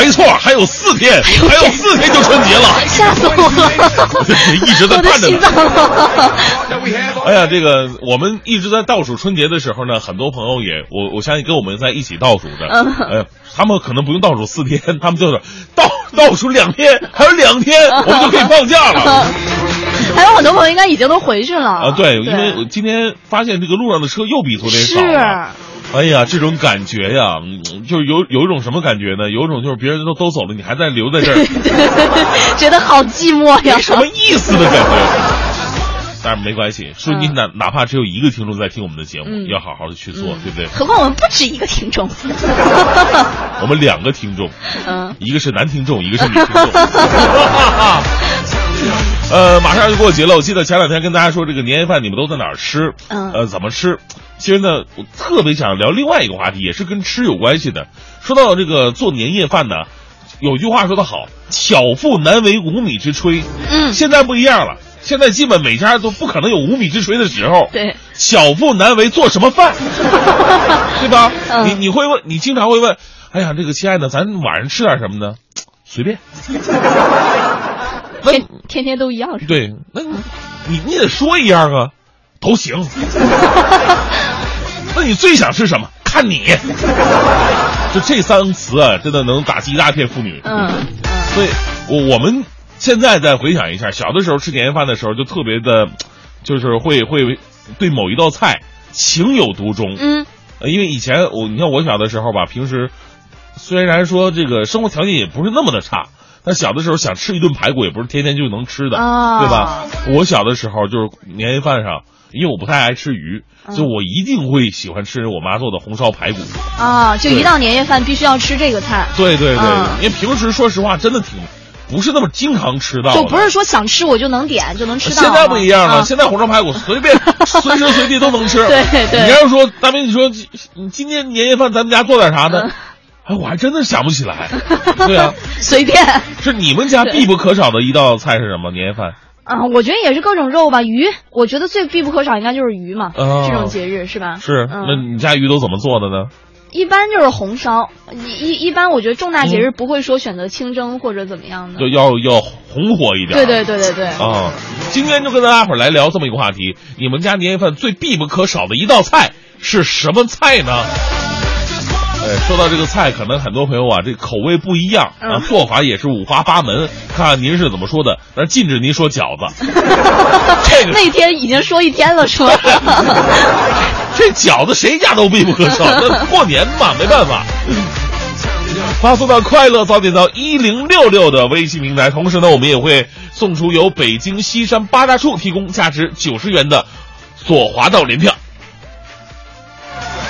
没错，还有四天，还有四天就春节了，吓死我了！一直在盼着呢。心脏。哎呀，这个我们一直在倒数春节的时候呢，很多朋友也我我相信跟我们在一起倒数的，嗯呃，他们可能不用倒数四天，他们就是倒倒数两天，还有两天我们就可以放假了。还有很多朋友应该已经都回去了啊，对，因为我今天发现这个路上的车又比昨天少了。哎呀，这种感觉呀，嗯就是有有一种什么感觉呢？有一种就是别人都都走了，你还在留在这儿，觉得好寂寞呀没。什么意思的感觉。但是没关系，说你哪哪怕只有一个听众在听我们的节目，嗯要好好的去做，对不对？何况我们不止一个听众。我们两个听众，嗯，一个是男听众，一个是女听众。呃，马上就过节了，我记得前两天跟大家说这个年夜饭你们都在哪儿吃？嗯呃，怎么吃？其实呢，我特别想聊另外一个话题，也是跟吃有关系的。说到这个做年夜饭呢，有句话说得好，“巧妇难为无米之炊”。嗯现在不一样了，现在基本每家都不可能有无米之炊的时候。对，巧妇难为做什么饭，对吧？嗯你你会问，你经常会问，哎呀，这个亲爱的，咱晚上吃点什么呢？随便。那天天天都一样是吧？对，那你你你得说一样啊，都行。那你最想吃什么？看你。就这三个词啊，真的能打击一大片妇女。嗯嗯所以，我我们现在再回想一下，小的时候吃年夜饭的时候，就特别的，就是会会对某一道菜情有独钟。嗯呃，因为以前我你看我小的时候吧，平时虽然说这个生活条件也不是那么的差，但小的时候想吃一顿排骨也不是天天就能吃的，啊对吧？我小的时候就是年夜饭上，因为我不太爱吃鱼，嗯所以我一定会喜欢吃我妈做的红烧排骨。啊，就一到年夜饭必须要吃这个菜，对对对，嗯因为平时说实话真的挺不是那么经常吃到，就不是说想吃我就能点就能吃到。现在不一样了，啊现在红烧排骨随便 随时随地都能吃。对对你要是说大明，你说你今天年夜饭咱们家做点啥呢嗯？哎，我还真的想不起来。对啊，随便是你们家必不可少的一道菜是什么？年夜饭？啊，我觉得也是各种肉吧，鱼，我觉得最必不可少应该就是鱼嘛，哦这种节日是吧？是，嗯那你家鱼都怎么做的呢？一般就是红烧，一一一般我觉得重大节日不会说选择清蒸或者怎么样的。就要要红火一点。对对对对对。啊，今天就跟大家伙儿来聊这么一个话题：你们家年夜饭最必不可少的一道菜是什么菜呢？哎，说到这个菜，可能很多朋友啊，这口味不一样啊，嗯做法也是五花八门，看看您是怎么说的。但禁止您说饺子，这个 那天已经说一天了，是吧？这饺子谁家都必不可少，那过年嘛，没办法。发送到快乐早点到一零六六的微信平台，同时呢，我们也会送出由北京西山八大处提供价值九十元的左滑道联票。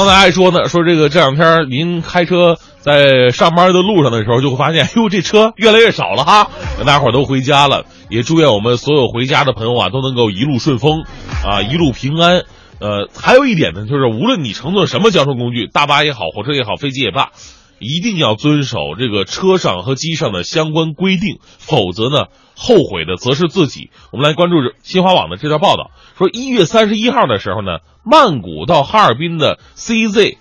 刚才还说呢，说这个这两天您开车在上班的路上的时候，就会发现，哟，这车越来越少了哈。大伙儿都回家了，也祝愿我们所有回家的朋友啊，都能够一路顺风，啊，一路平安。呃，还有一点呢，就是无论你乘坐什么交通工具，大巴也好，火车也好，飞机也罢，一定要遵守这个车上和机上的相关规定，否则呢，后悔的则是自己。我们来关注新华网的这条报道，说一月三十一号的时候呢，曼谷到哈尔滨的 CZ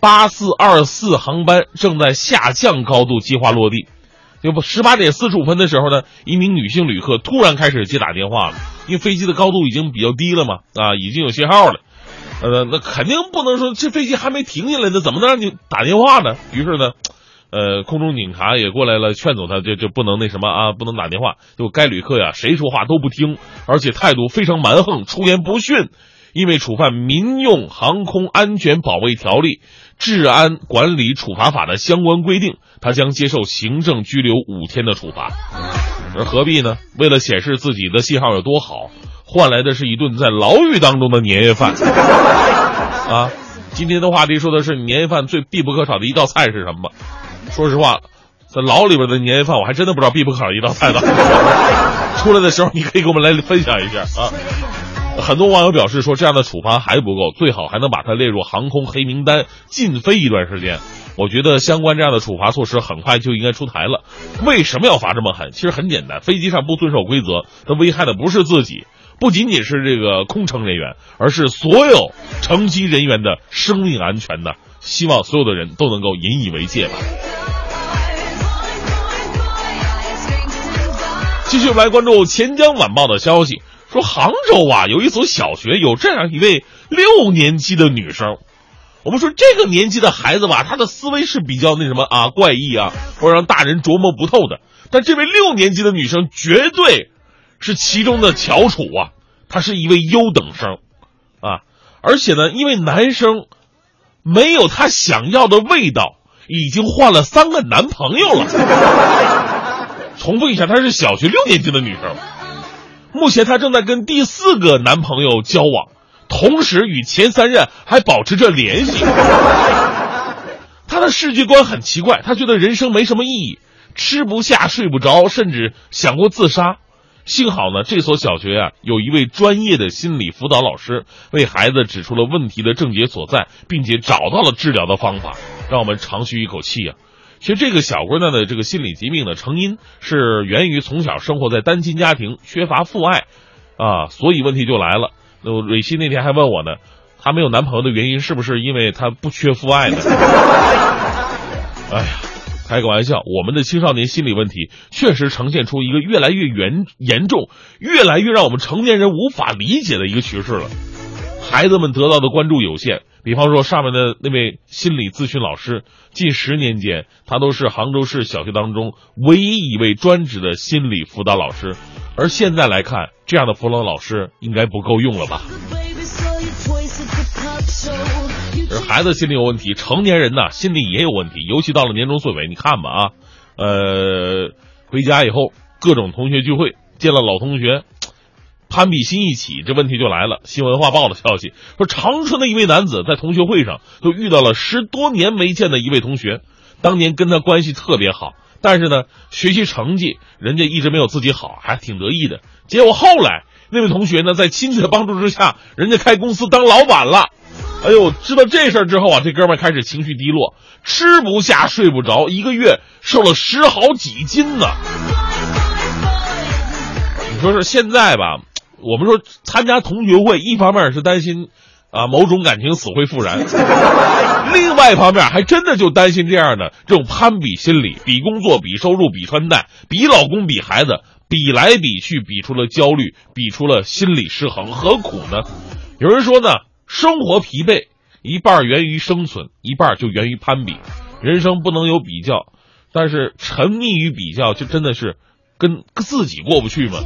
八四二四航班正在下降高度计划落地。就不十八点四十五分的时候呢，一名女性旅客突然开始接打电话了，因为飞机的高度已经比较低了嘛，啊，已经有信号了。呃，那肯定不能说这飞机还没停下来呢，怎么能让你打电话呢？于是呢，呃，空中警察也过来了，劝阻他，这这不能那什么啊，不能打电话。就该旅客呀，谁说话都不听，而且态度非常蛮横，出言不逊。因为触犯《民用航空安全保卫条例》《治安管理处罚法》的相关规定，他将接受行政拘留五天的处罚。而何必呢？为了显示自己的信号有多好，换来的是一顿在牢狱当中的年夜饭。啊，今天的话题说的是年夜饭最必不可少的一道菜是什么？说实话，在牢里边的年夜饭，我还真的不知道必不可少一道菜呢。出来的时候，你可以给我们来分享一下啊。很多网友表示说，这样的处罚还不够，最好还能把它列入航空黑名单，禁飞一段时间。我觉得相关这样的处罚措施很快就应该出台了。为什么要罚这么狠？其实很简单，飞机上不遵守规则，它危害的不是自己，不仅仅是这个空乘人员，而是所有乘机人员的生命安全的。希望所有的人都能够引以为戒吧。继续来关注钱江晚报的消息，说杭州啊有一所小学有这样一位六年级的女生。我们说这个年纪的孩子吧，他的思维是比较那什么啊怪异啊，或让大人琢磨不透的。但这位六年级的女生绝对是其中的翘楚啊，她是一位优等生啊，而且呢，因为男生没有她想要的味道，已经换了三个男朋友了。重复一下，她是小学六年级的女生，目前她正在跟第四个男朋友交往。同时与前三任还保持着联系。他的世界观很奇怪，他觉得人生没什么意义，吃不下睡不着，甚至想过自杀。幸好呢，这所小学啊有一位专业的心理辅导老师，为孩子指出了问题的症结所在，并且找到了治疗的方法，让我们长吁一口气啊。其实这个小姑娘的这个心理疾病的成因是源于从小生活在单亲家庭，缺乏父爱，啊，所以问题就来了。那蕊希那天还问我呢，她没有男朋友的原因是不是因为她不缺父爱呢？哎呀，开个玩笑，我们的青少年心理问题确实呈现出一个越来越严严重、越来越让我们成年人无法理解的一个趋势了。孩子们得到的关注有限，比方说上面的那位心理咨询老师，近十年间，他都是杭州市小学当中唯一一位专职的心理辅导老师。而现在来看，这样的辅导老师应该不够用了吧？这是孩子心理有问题，成年人呢心理也有问题，尤其到了年终岁尾，你看吧啊，呃，回家以后各种同学聚会，见了老同学。攀比心一起，这问题就来了。新文化报的消息说，长春的一位男子在同学会上就遇到了十多年没见的一位同学，当年跟他关系特别好，但是呢，学习成绩人家一直没有自己好，还挺得意的。结果后来那位同学呢，在亲戚的帮助之下，人家开公司当老板了。哎呦，知道这事儿之后啊，这哥们儿开始情绪低落，吃不下睡不着，一个月瘦了十好几斤呢。你说是现在吧？我们说参加同学会，一方面是担心，啊某种感情死灰复燃，另外一方面还真的就担心这样的这种攀比心理，比工作、比收入、比穿戴、比老公、比孩子，比来比去，比出了焦虑，比出了心理失衡，何苦呢？有人说呢，生活疲惫一半源于生存，一半就源于攀比，人生不能有比较，但是沉溺于比较，就真的是跟自己过不去吗？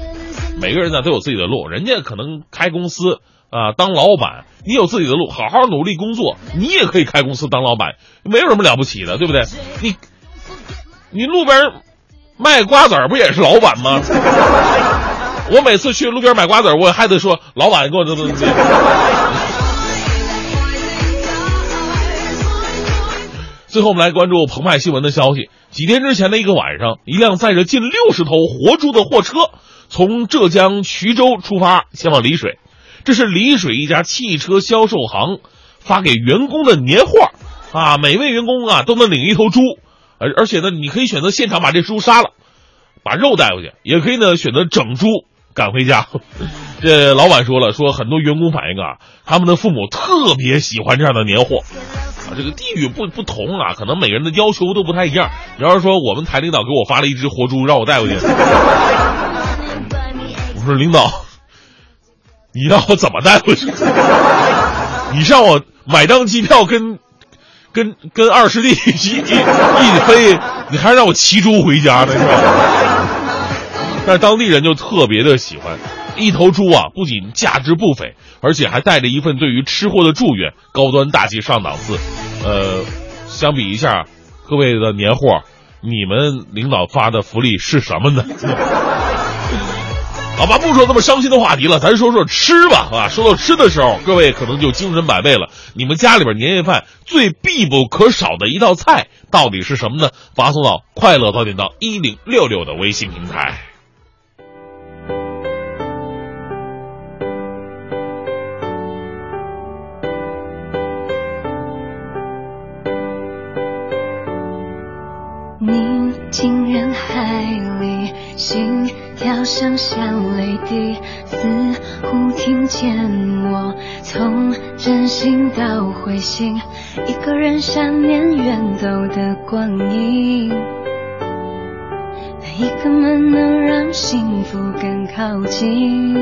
每个人呢都有自己的路，人家可能开公司啊当老板，你有自己的路，好好努力工作，你也可以开公司当老板，没有什么了不起的，对不对？你你路边卖瓜子儿不也是老板吗？我每次去路边买瓜子儿，我还得说老板给我这这这。最后我们来关注澎湃新闻的消息，几天之前的一个晚上，一辆载着近六十头活猪的货车。从浙江衢州出发，前往丽水。这是丽水一家汽车销售行发给员工的年货啊！每位员工啊都能领一头猪，而而且呢，你可以选择现场把这猪杀了，把肉带回去，也可以呢选择整猪赶回家。这老板说了，说很多员工反映啊，他们的父母特别喜欢这样的年货啊。这个地域不不同啊，可能每个人的要求都不太一样。比方说，我们台领导给我发了一只活猪，让我带回去。我说领导，你让我怎么带回去？你让我买张机票跟跟跟二师弟一一一飞，你还让我骑猪回家呢，是吧？但是当地人就特别的喜欢，一头猪啊，不仅价值不菲，而且还带着一份对于吃货的祝愿，高端大气上档次。呃，相比一下，各位的年货，你们领导发的福利是什么呢？好吧，不说那么伤心的话题了，咱说说吃吧，啊，说到吃的时候，各位可能就精神百倍了。你们家里边年夜饭最必不可少的一道菜到底是什么呢？发送到快乐早点到一零六六的微信平台。声像泪滴，似乎听见我从真心到灰心，一个人想念远走的光阴。哪一个门能让幸福更靠近？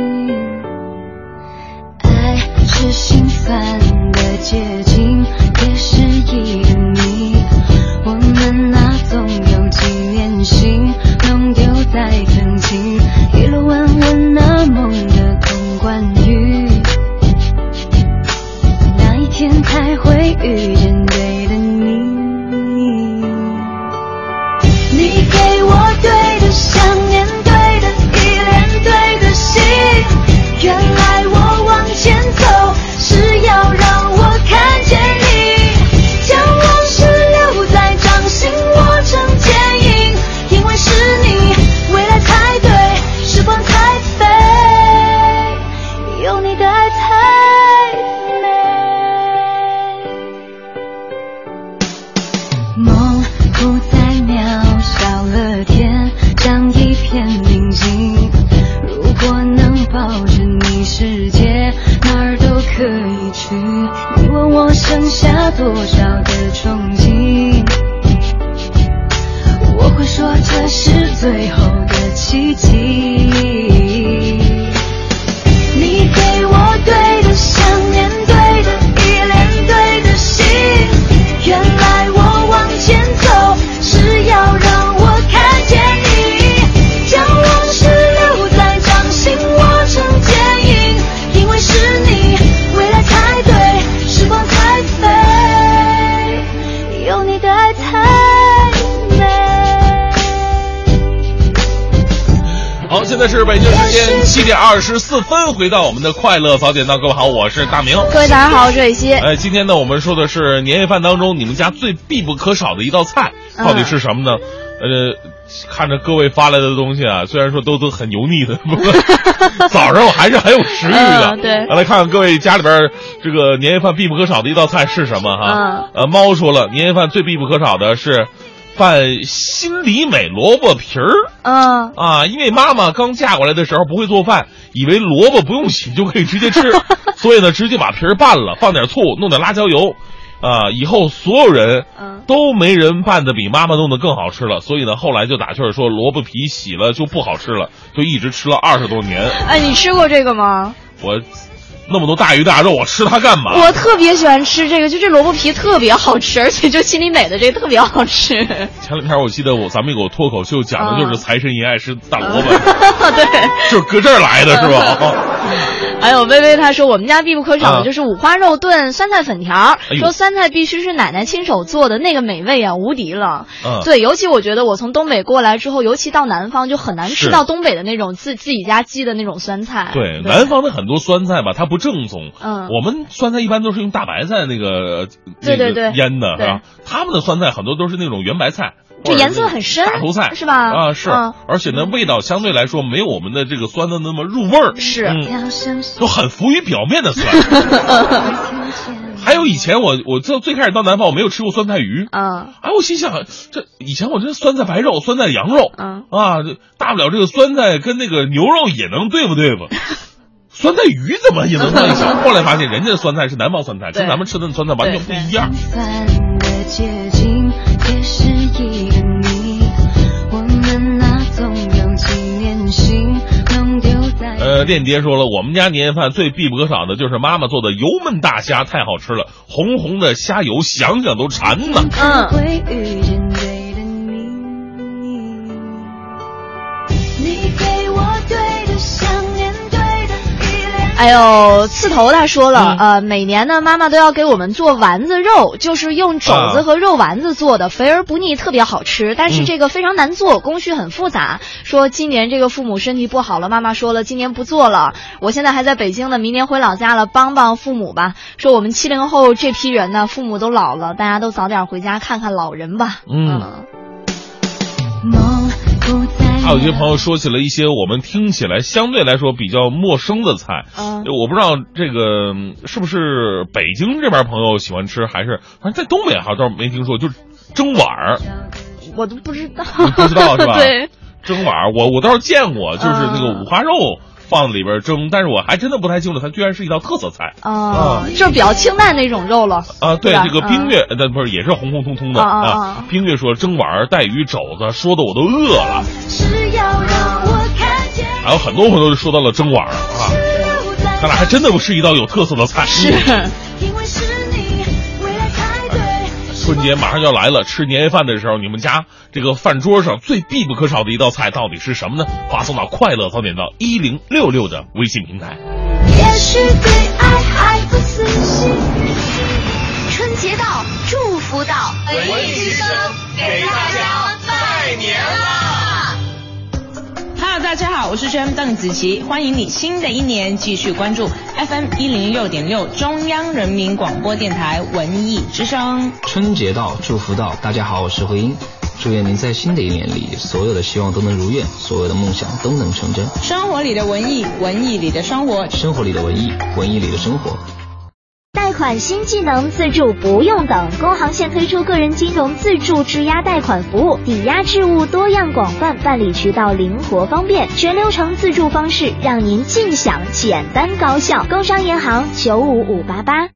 爱是心酸的结晶，也是一个谜。我们那总有几念心，弄丢在曾经，才会现在是北京时间七点二十四分，回到我们的快乐早点到，各位好，我是大明。各位大家好，我是蕊希。哎，今天呢，我们说的是年夜饭当中你们家最必不可少的一道菜，嗯到底是什么呢？呃，看着各位发来的东西啊，虽然说都都很油腻的，不过 早上我还是很有食欲的。嗯对来看看各位家里边这个年夜饭必不可少的一道菜是什么哈？嗯呃，猫说了，年夜饭最必不可少的是拌心里美萝卜皮儿。嗯，啊，因为妈妈刚嫁过来的时候不会做饭，以为萝卜不用洗就可以直接吃，所以呢，直接把皮儿拌了，放点醋，弄点辣椒油，啊，以后所有人嗯都没人拌的比妈妈弄得更好吃了，所以呢，后来就打趣儿说萝卜皮洗了就不好吃了，就一直吃了二十多年。哎，你吃过这个吗？我那么多大鱼大肉，我吃它干嘛？我特别喜欢吃这个，就这萝卜皮特别好吃，而且就心里美的这个特别好吃。前两天我记得我咱们有个脱口秀讲的就是财神爷爱吃大萝卜，对，就是搁这儿来的是吧？还有微微她说，我们家必不可少啊的就是五花肉炖酸菜粉条说酸菜必须是奶奶亲手做的，那个美味啊无敌了。嗯对，尤其我觉得我从东北过来之后，尤其到南方就很难吃到东北的那种自自己家鸡的那种酸菜。对，南方的很多酸菜吧，它不正宗。嗯我们酸菜一般都是用大白菜那个对对对那个腌的，对是吧？他们的酸菜很多都是那种圆白菜，这颜色很深大头菜是吧啊，是嗯，而且呢，味道相对来说没有我们的这个酸的那么入味儿，是嗯，要相信都很浮于表面的酸。还有以前我我最最开始到南方，我没有吃过酸菜鱼。啊哎，我心想，这以前我这酸菜白肉、酸菜羊肉，嗯啊，这大不了这个酸菜跟那个牛肉也能对付对付，酸菜鱼怎么也能放一起？后来发现人家的酸菜是南方酸菜，跟咱们吃的酸菜完全不一样。呃，链爹说了，我们家年夜饭最必不可少的就是妈妈做的油焖大虾，太好吃了，红红的虾油，想想都馋呢。嗯。还有刺头他说了，嗯呃，每年呢妈妈都要给我们做丸子肉，就是用肘子啊和肉丸子做的，肥而不腻，特别好吃。但是嗯这个非常难做，工序很复杂。说今年这个父母身体不好了，妈妈说了，今年不做了。我现在还在北京呢，明年回老家了，帮帮父母吧。说我们七零后这批人呢，父母都老了，大家都早点回家看看老人吧。嗯还有一些朋友说起了一些我们听起来相对来说比较陌生的菜，嗯。我不知道这个嗯是不是北京这边朋友喜欢吃，还是反正在东北好像倒是没听说，就是蒸碗儿，我都不知道，你不知道是吧？对，蒸碗儿，我我倒是见过，就是那个嗯。五花肉放里边蒸，但是我还真的不太清楚，它居然是一道特色菜啊，就是比较清淡那种肉了。啊！对，这个冰月，呃，不是也是红红彤彤的啊啊啊啊。冰月说蒸碗儿带鱼肘子，说的我都饿了。是要让我看见还有很多朋友就说到了蒸碗儿啊，路在看来还真的不是一道有特色的菜。是春节马上要来了，吃年夜饭的时候，你们家这个饭桌上最必不可少的一道菜到底是什么呢？发送到快乐早点到一零六六的微信平台。也许对爱还不死心。春节到，祝福到，文艺之声给大家拜年啦！Hello，大家好，我是 JM 邓紫棋，欢迎你新的一年继续关注 FM 一零六点六中央人民广播电台文艺之声。春节到，祝福到，大家好，我是慧英，祝愿您在新的一年里，所有的希望都能如愿，所有的梦想都能成真，生活里的文艺，文艺里的生活。生活里的文艺，文艺里的生活。贷款新技能自助不用等，工行现推出个人金融自助质押贷款服务，抵押质物多样广泛，办理渠道灵活方便，全流程自助方式让您尽享简单高效。工商银行九五五八八。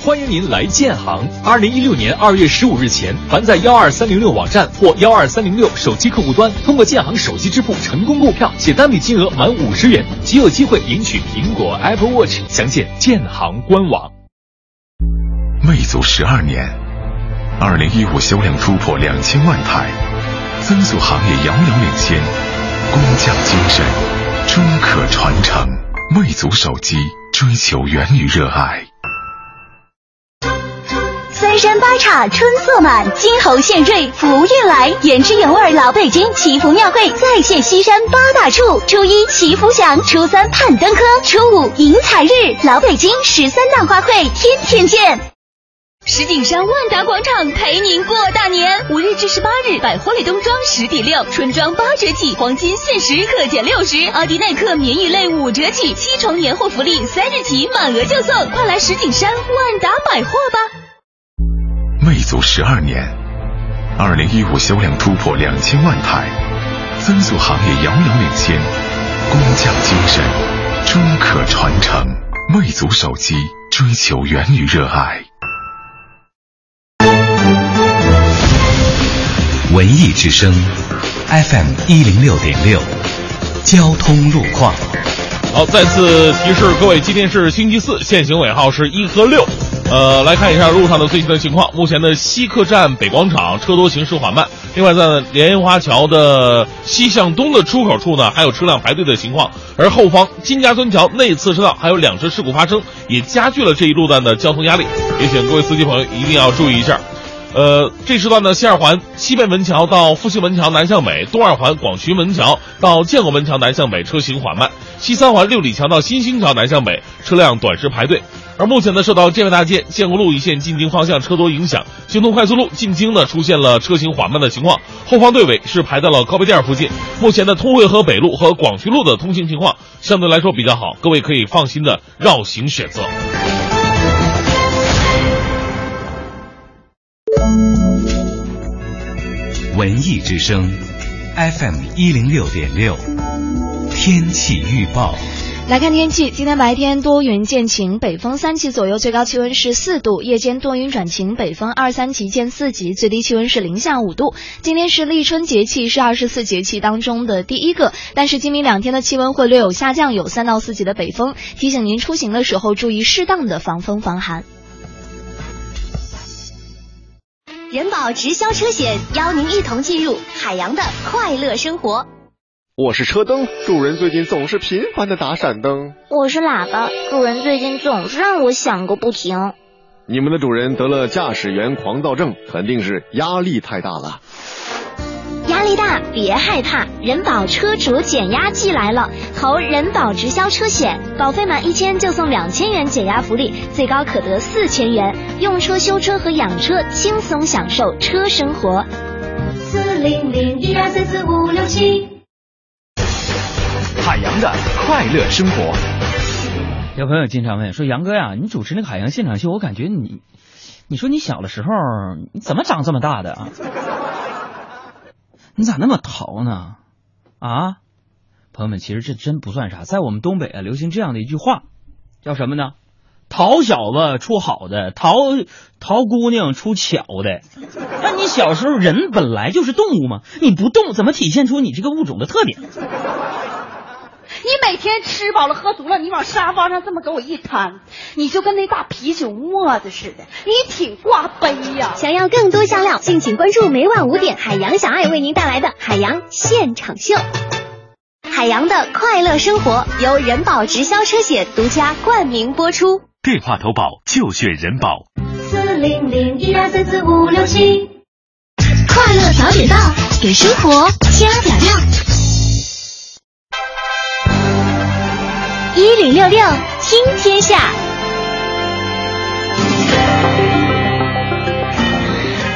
欢迎您来建行。二零一六年二月十五日前，凡在幺二三零六网站或幺二三零六手机客户端通过建行手机支付成功购票，且单笔金额满五十元，即有机会领取苹果 Apple Watch。详见建行官网。魅族十二年，二零一五销量突破两千万台，增速行业遥遥领先，工匠精神终可传承。魅族手机追求源于热爱。三山八岔春色满，金猴献瑞福运来。原汁原味老北京祈福庙会再现西山八大处：初一祈福祥，初三盼登科，初五迎财日。老北京十三大花卉，天天见。石景山万达广场陪您过大年，五日至十八日，百货类冬装十抵六，春装八折起，黄金限时可减六十，阿迪耐克棉衣类五折起，七重年货福利三日起满额就送，快来石景山万达百货吧！魅族十二年，二零一五销量突破两千万台，增速行业遥遥领先，工匠精神终可传承。魅族手机追求源于热爱。文艺之声，FM 一零六点六，交通路况。好，再次提示各位，今天是星期四，限行尾号是一和六。呃，来看一下路上的最新的情况。目前的西客站北广场车多，行驶缓慢。另外，在莲花桥的西向东的出口处呢，还有车辆排队的情况。而后方金家墩桥内侧车道还有两车事故发生，也加剧了这一路段的交通压力。也请各位司机朋友一定要注意一下。呃，这时段呢，西二环西贝门桥到复兴门桥南向北，东二环广渠门桥到建国门桥南向北车行缓慢；西三环六里桥到新兴桥南向北，车辆短时排队。而目前呢，受到建外大街建国路一线进京方向车多影响，京通快速路进京呢出现了车行缓慢的情况，后方队尾是排到了高碑店附近。目前的通惠河北路和广渠路的通行情况相对来说比较好，各位可以放心的绕行选择。文艺之声，FM 一零六点六，天气预报。来看天气，今天白天多云见晴，北风三级左右，最高气温是四度；夜间多云转晴，北风二三级见四级，最低气温是零下五度。今天是立春节气，是二十四节气当中的第一个，但是今明两天的气温会略有下降，有三到四级的北风，提醒您出行的时候注意适当的防风防寒。人保直销车险邀您一同进入海洋的快乐生活。我是车灯，主人最近总是频繁的打闪灯。我是喇叭，主人最近总是让我响个不停。你们的主人得了驾驶员狂躁症，肯定是压力太大了。压力大别害怕，人保车主减压季来了，投人保直销车险，保费满一千就送两千元减压福利，最高可得四千元，用车、修车和养车轻松享受车生活。四零零一二三四五六七。海洋的快乐生活。有朋友经常问说：“杨哥呀，你主持那个海洋现场秀，我感觉你，你说你小的时候你怎么长这么大的啊？你咋那么淘呢？啊，朋友们，其实这真不算啥，在我们东北啊，流行这样的一句话，叫什么呢？淘小子出好的，淘淘姑娘出巧的。那你小时候人本来就是动物嘛，你不动怎么体现出你这个物种的特点？你每天吃饱了喝足了，你往沙发上这么给我一摊，你就跟那大啤酒沫子似的，你挺挂杯呀！想要更多香料，敬请关注每晚五点海洋小爱为您带来的海洋现场秀。海洋的快乐生活由人保直销车险独家冠名播出。电话投保就选人保。四零零一二三四五六七。快乐早点到，给生活加点料。一零六六听天下。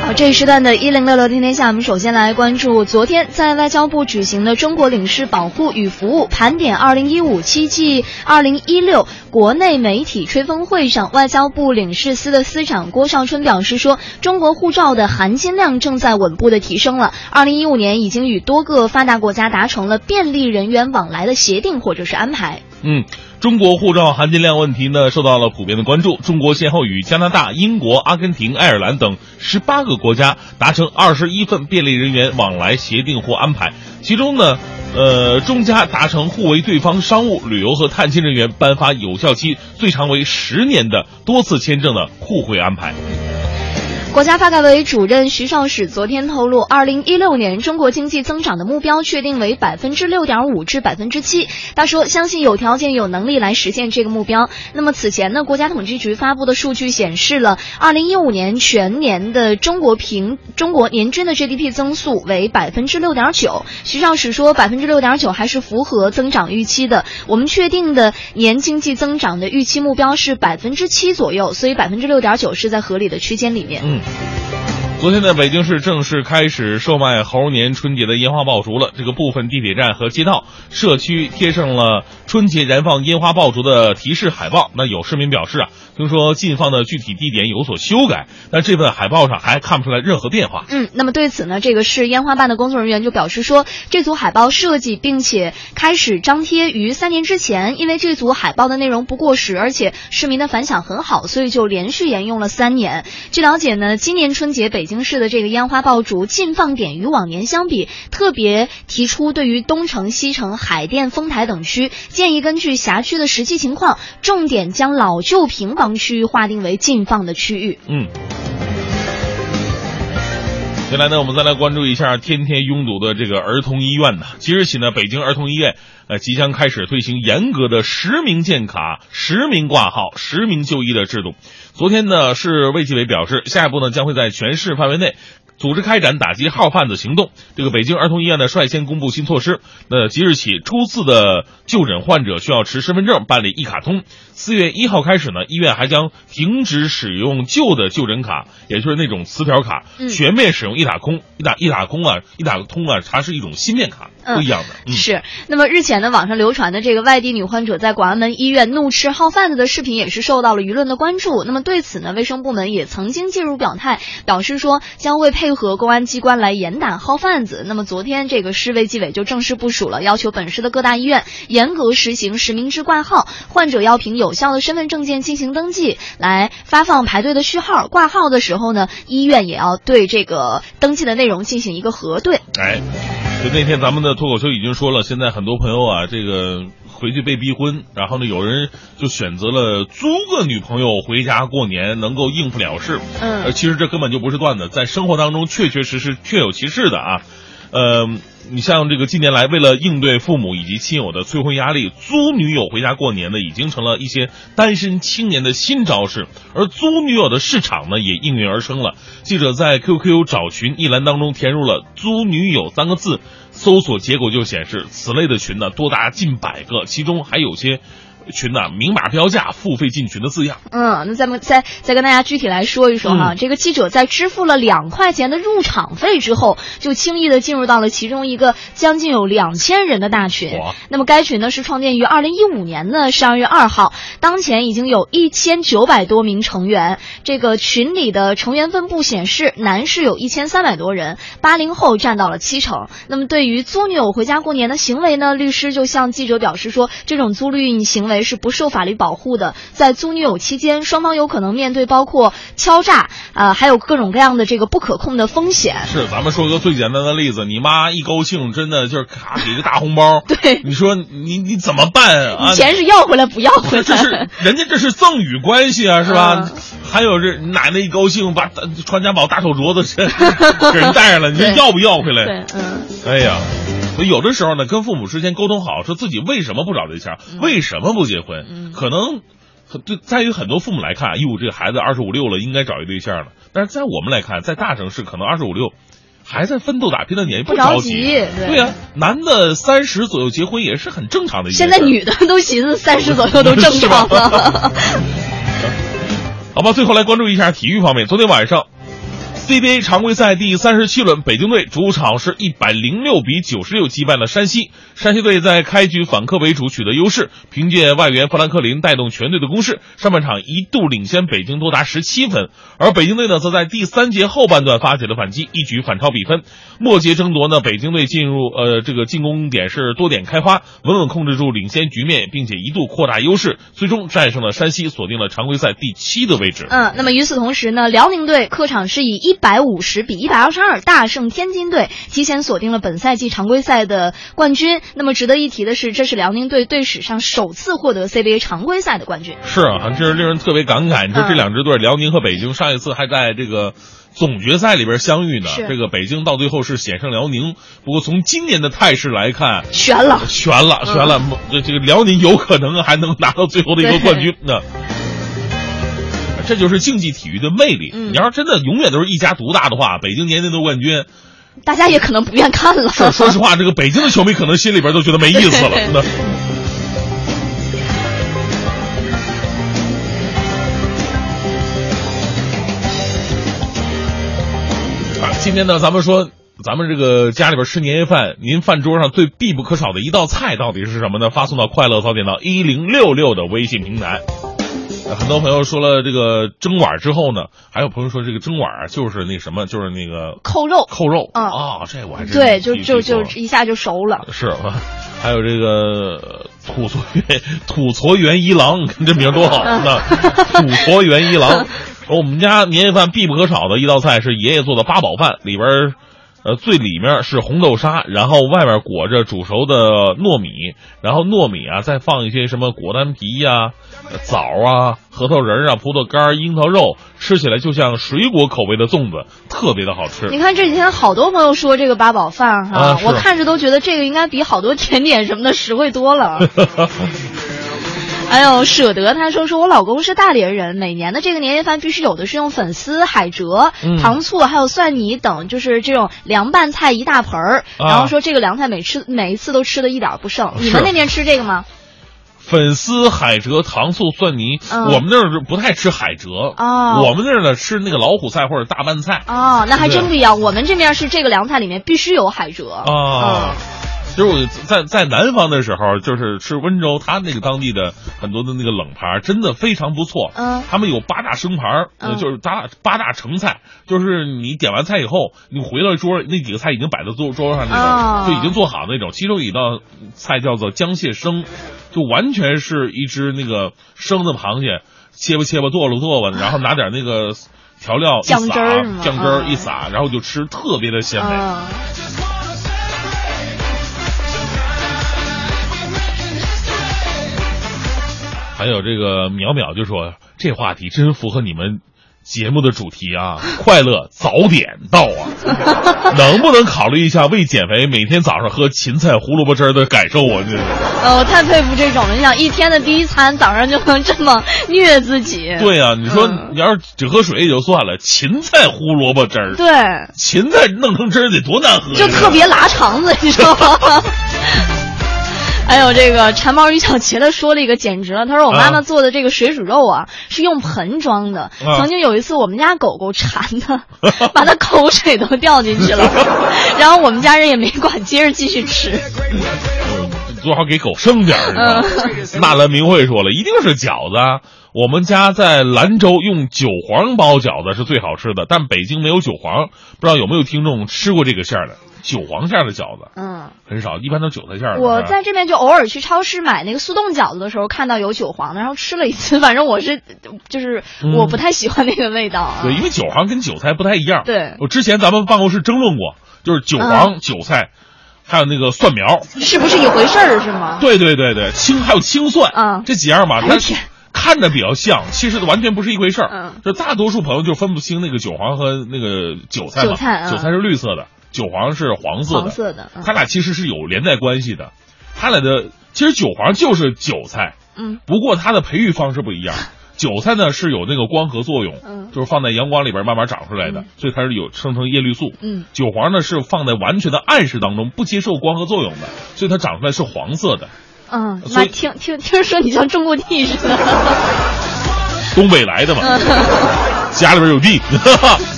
好，这一时段的“一零六六听天下”，我们首先来关注昨天在外交部举行的中国领事保护与服务盘点二零一五七暨二零一六国内媒体吹风会上，外交部领事司的司长郭少春表示说，中国护照的含金量正在稳步的提升了。二零一五年已经与多个发达国家达成了便利人员往来的协定或者是安排。嗯，中国护照含金量问题呢受到了普遍的关注。中国先后与加拿大、英国、阿根廷、爱尔兰等十八个国家达成二十一份便利人员往来协定或安排，其中呢，呃，中加达成互为对方商务、旅游和探亲人员颁发有效期最长为十年的多次签证的互惠安排。国家发改委主任徐绍史昨天透露，二零一六年中国经济增长的目标确定为百分之六点五至百分之七。他说，相信有条件、有能力来实现这个目标。那么此前呢，国家统计局发布的数据显示了，二零一五年全年的中国平中国年均的 GDP 增速为百分之六点九。徐绍史说，百分之六点九还是符合增长预期的。我们确定的年经济增长的预期目标是百分之七左右，所以百分之六点九是在合理的区间里面。嗯。昨天呢，北京市正式开始售卖猴年春节的烟花爆竹了。这个部分地铁站和街道、社区贴上了春节燃放烟花爆竹的提示海报。那有市民表示啊，听说禁放的具体地点有所修改，但这份海报上还看不出来任何变化。嗯，那么对此呢，这个市烟花办的工作人员就表示说，这组海报设计并且开始张贴于三年之前，因为这组海报的内容不过时，而且市民的反响很好，所以就连续沿用了三年。据了解呢，今年春节北京市的这个烟花爆竹禁放点与往年相比，特别提出对于东城、西城、海淀、丰台等区，建议根据辖区的实际情况，重点将老旧平房区域划定为禁放的区域。嗯。接下来呢，我们再来关注一下天天拥堵的这个儿童医院呢。即日起呢，北京儿童医院呃即将开始推行严格的实名建卡、实名挂号、实名就医的制度。昨天呢，市卫计委表示，下一步呢将会在全市范围内组织开展打击号贩子行动。这个北京儿童医院呢率先公布新措施，那即日起，初次的就诊患者需要持身份证办理一卡通。四月一号开始呢，医院还将停止使用旧的就诊卡，也就是那种磁条卡，嗯全面使用一打通。一打一打通啊，一打通啊，它是一种芯片卡，不一样的。嗯是，那么日前呢，网上流传的这个外地女患者在广安门医院怒斥号贩子的视频，也是受到了舆论的关注。那么对此呢，卫生部门也曾经介入表态，表示说将会配配合公安机关来严打号贩子。那么昨天这个市卫计委就正式部署了，要求本市的各大医院严格实行实名制挂号，患者要凭有效的身份证件进行登记，来发放排队的序号。挂号的时候呢，医院也要对这个登记的内容进行一个核对。哎，就那天咱们的脱口秀已经说了，现在很多朋友啊，这个回去被逼婚，然后呢，有人就选择了租个女朋友回家过年，能够应付了事。嗯呃，其实这根本就不是段子，在生活当中确确实实确有其事的啊。呃，你像这个近年来，为了应对父母以及亲友的催婚压力，租女友回家过年呢，已经成了一些单身青年的新招式。而租女友的市场呢，也应运而生了。记者在 QQ 找寻一栏当中填入了“租女友”三个字，搜索结果就显示，此类的群呢多达近百个，其中还有些。群呢明码标价付费进群的字样。嗯，那咱们再再跟大家具体来说一说哈，嗯这个记者在支付了两块钱的入场费之后，就轻易的进入到了其中一个将近有两千人的大群。那么该群呢是创建于二零一五年的十二月二号，当前已经有一千九百多名成员。这个群里的成员分布显示，男士有一千三百多人，八零后占到了七成。那么对于租女友回家过年的行为呢，律师就向记者表示说，这种租赁行为是不受法律保护的，在租女友期间，双方有可能面对包括敲诈啊、还有各种各样的这个不可控的风险。是，咱们说个最简单的例子，你妈一高兴，真的就是咔给个大红包，对，你说你你怎么办啊？你钱是要回来不要回来？这是人家这是赠与关系啊，是吧？还有这奶奶一高兴，把传家宝大手镯子 给人 带上了，你说要不要回来？对，嗯。哎呀，所以有的时候呢，跟父母之间沟通好，说自己为什么不找对象，为什么不结婚，可能很对，在于很多父母来看，哟，这个孩子二十五六了，应该找一对象了。但是在我们来看，在大城市，可能二十五六还在奋斗打拼的年纪，不着着急对对呀、男的三十左右结婚也是很正常的。现在女的都寻思三十左右都正常了。好吧，最后来关注一下体育方面。昨天晚上，CBA 常规赛第三十七轮，北京队主场是一百零六比九十六击败了山西。山西队在开局反客为主取得优势，凭借外援富兰克林带动全队的攻势，上半场一度领先北京多达十七分。而北京队呢，则在第三节后半段发起了反击，一举反超比分。末节争夺呢，北京队进入呃这个进攻点是多点开花，稳稳控制住领先局面，并且一度扩大优势，最终战胜了山西，锁定了常规赛第七的位置。嗯，那么与此同时呢，辽宁队客场是以一百五十比一百二十二大胜天津队，提前锁定了本赛季常规赛的冠军。那么值得一提的是，这是辽宁队队史上首次获得 CBA 常规赛的冠军。是啊，这是令人特别感慨。你说这两支队，辽宁和北京，上一次还在这个总决赛里边相遇呢。这个北京到最后是险胜辽宁，不过从今年的态势来看，悬了，悬了，嗯悬了。这这个辽宁有可能还能拿到最后的一个冠军呢。这就是竞技体育的魅力。嗯你要是真的永远都是一家独大的话，北京年年都冠军，大家也可能不愿看了。是说实话，这个北京的球迷可能心里边都觉得没意思了。那啊，今天呢，咱们说，咱们这个家里边吃年夜饭，您饭桌上最必不可少的一道菜到底是什么呢？发送到快乐早点到一零六六的微信平台。呃很多朋友说了这个蒸碗之后呢，还有朋友说这个蒸碗啊就是那什么，就是那个扣肉，扣肉啊啊，这我还真对，就就就一下就熟了。是吧？还有这个呃土搓元土搓元一郎，你看这名多好呢！土搓元一郎，我们家年夜饭必不可少的一道菜是爷爷做的八宝饭，里边儿呃最里面是红豆沙，然后外面裹着煮熟的糯米，然后糯米啊再放一些什么果丹皮呀、呃枣啊、核桃仁啊、葡萄干、樱桃肉，吃起来就像水果口味的粽子，特别的好吃。你看这几天好多朋友说这个八宝饭哈、啊是我看着都觉得这个应该比好多甜点什么的实惠多了。还有舍得他说说我老公是大连人，每年的这个年夜饭必须有的是用粉丝、海蜇、嗯糖醋还有蒜泥等，就是这种凉拌菜一大盆儿。啊然后说这个凉菜每吃每一次都吃的一点不剩。你们那边吃这个吗？粉丝、海蜇、糖醋、蒜泥，嗯我们那儿是不太吃海蜇，哦我们那儿呢吃那个老虎菜或者大拌菜哦，那还真不一样。我们这边是这个凉菜里面必须有海蜇。啊。其实我在在南方的时候，就是吃温州，他那个当地的很多的那个冷盘，真的非常不错。嗯他们有八大生盘，呃嗯就是八八大成菜，就是你点完菜以后，你回到桌，那几个菜已经摆在桌桌上那种，哦就已经做好那种。其中有一道菜叫做江蟹生，就完全是一只那个生的螃蟹，切吧切吧，剁了剁吧，然后拿点那个调料一撒，酱汁酱汁一撒，然后就吃，特别的鲜美。嗯还有这个淼淼就说这话题真符合你们节目的主题啊，快乐早点到啊，能不能考虑一下为减肥每天早上喝芹菜胡萝卜汁儿的感受啊？这呃，我太佩服这种了。你想一天的第一餐早上就能这么虐自己？对呀、你说你要是只喝水也就算了，芹菜胡萝卜汁儿，对，芹菜弄成汁儿得多难喝呀，就特别拉肠子，你知道吗？还有这个馋猫于小茄的说了一个简直了，他说我妈妈啊做的这个水煮肉啊是用盆装的，啊曾经有一次我们家狗狗馋的，把它 口水都掉进去了，然后我们家人也没管，接着继续吃。多少给狗剩点儿，你知道吗？纳兰明慧说了，一定是饺子啊。我们家在兰州用韭黄包饺子是最好吃的，但北京没有韭黄，不知道有没有听众吃过这个馅儿的韭黄馅儿的饺子？嗯，很少，一般都韭菜馅儿的。我在这边就偶尔去超市买那个速冻饺子的时候，看到有韭黄的，然后吃了一次，反正我是就是我不太喜欢那个味道啊。对，因为韭黄跟韭菜不太一样。对我之前咱们办公室争论过，就是韭黄、韭菜，还有那个蒜苗，是不是一回事儿是吗？对对对对，青还有青蒜啊，这几样吧，它看着比较像，其实完全不是一回事儿。嗯就大多数朋友就分不清那个韭黄和那个韭菜嘛，韭菜啊是绿色的，韭黄是黄色的，黄色的嗯它俩其实是有连带关系的。它俩的其实韭黄就是韭菜，嗯，不过它的培育方式不一样。韭菜呢是有那个光合作用，嗯就是放在阳光里边慢慢长出来的，所以它是有生成叶绿素。嗯，韭黄呢是放在完全的暗室当中，不接受光合作用的，所以它长出来是黄色的。嗯，所以妈听听听说你像种过地似的。东北来的嘛，家里边有地，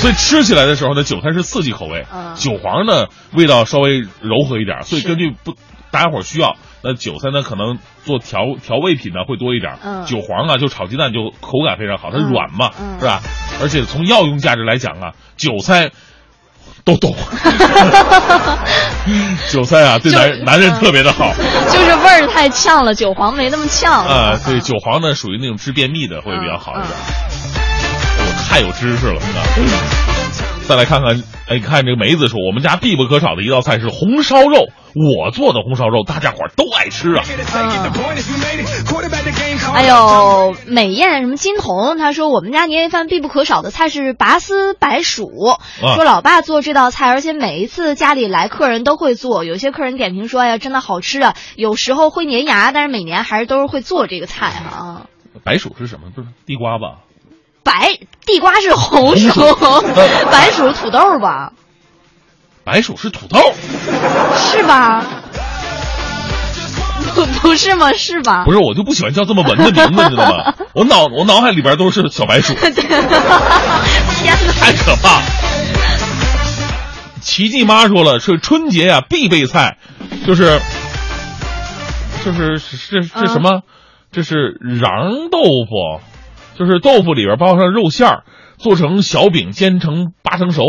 所以吃起来的时候呢，韭菜是刺激口味，嗯韭黄呢味道稍微柔和一点，所以根据不大家伙儿需要，那韭菜呢可能做调调味品呢会多一点，嗯韭黄啊就炒鸡蛋就口感非常好，它嗯软嘛，嗯是吧？而且从药用价值来讲啊，韭菜都懂，韭菜啊对男男人特别的好。就是味儿太呛了，韭黄没那么呛。啊，对，韭黄呢属于那种治便秘的，会比较好一点。我太有知识了。再来看看，哎，看这个梅子说，我们家必不可少的一道菜是红烧肉，我做的红烧肉，大家伙儿都爱吃啊。还有美艳什么金童，他说我们家年夜饭必不可少的菜是拔丝白薯，啊说老爸做这道菜，而且每一次家里来客人都会做。有些客人点评说，哎呀，真的好吃啊，有时候会粘牙，但是每年还是都是会做这个菜啊。白薯是什么？不是地瓜吧？白地瓜是红薯，白薯土豆吧？白薯是土豆，是吧？不 不是吗？是吧？不是，我就不喜欢叫这么文的名字，你知道吗？我脑我脑海里边都是小白鼠，天哪！太可怕。奇迹妈说了，是春节呀、必备菜，就是就是是这什么？这是瓤豆腐，就是豆腐里边包上肉馅儿，做成小饼，煎成八成熟，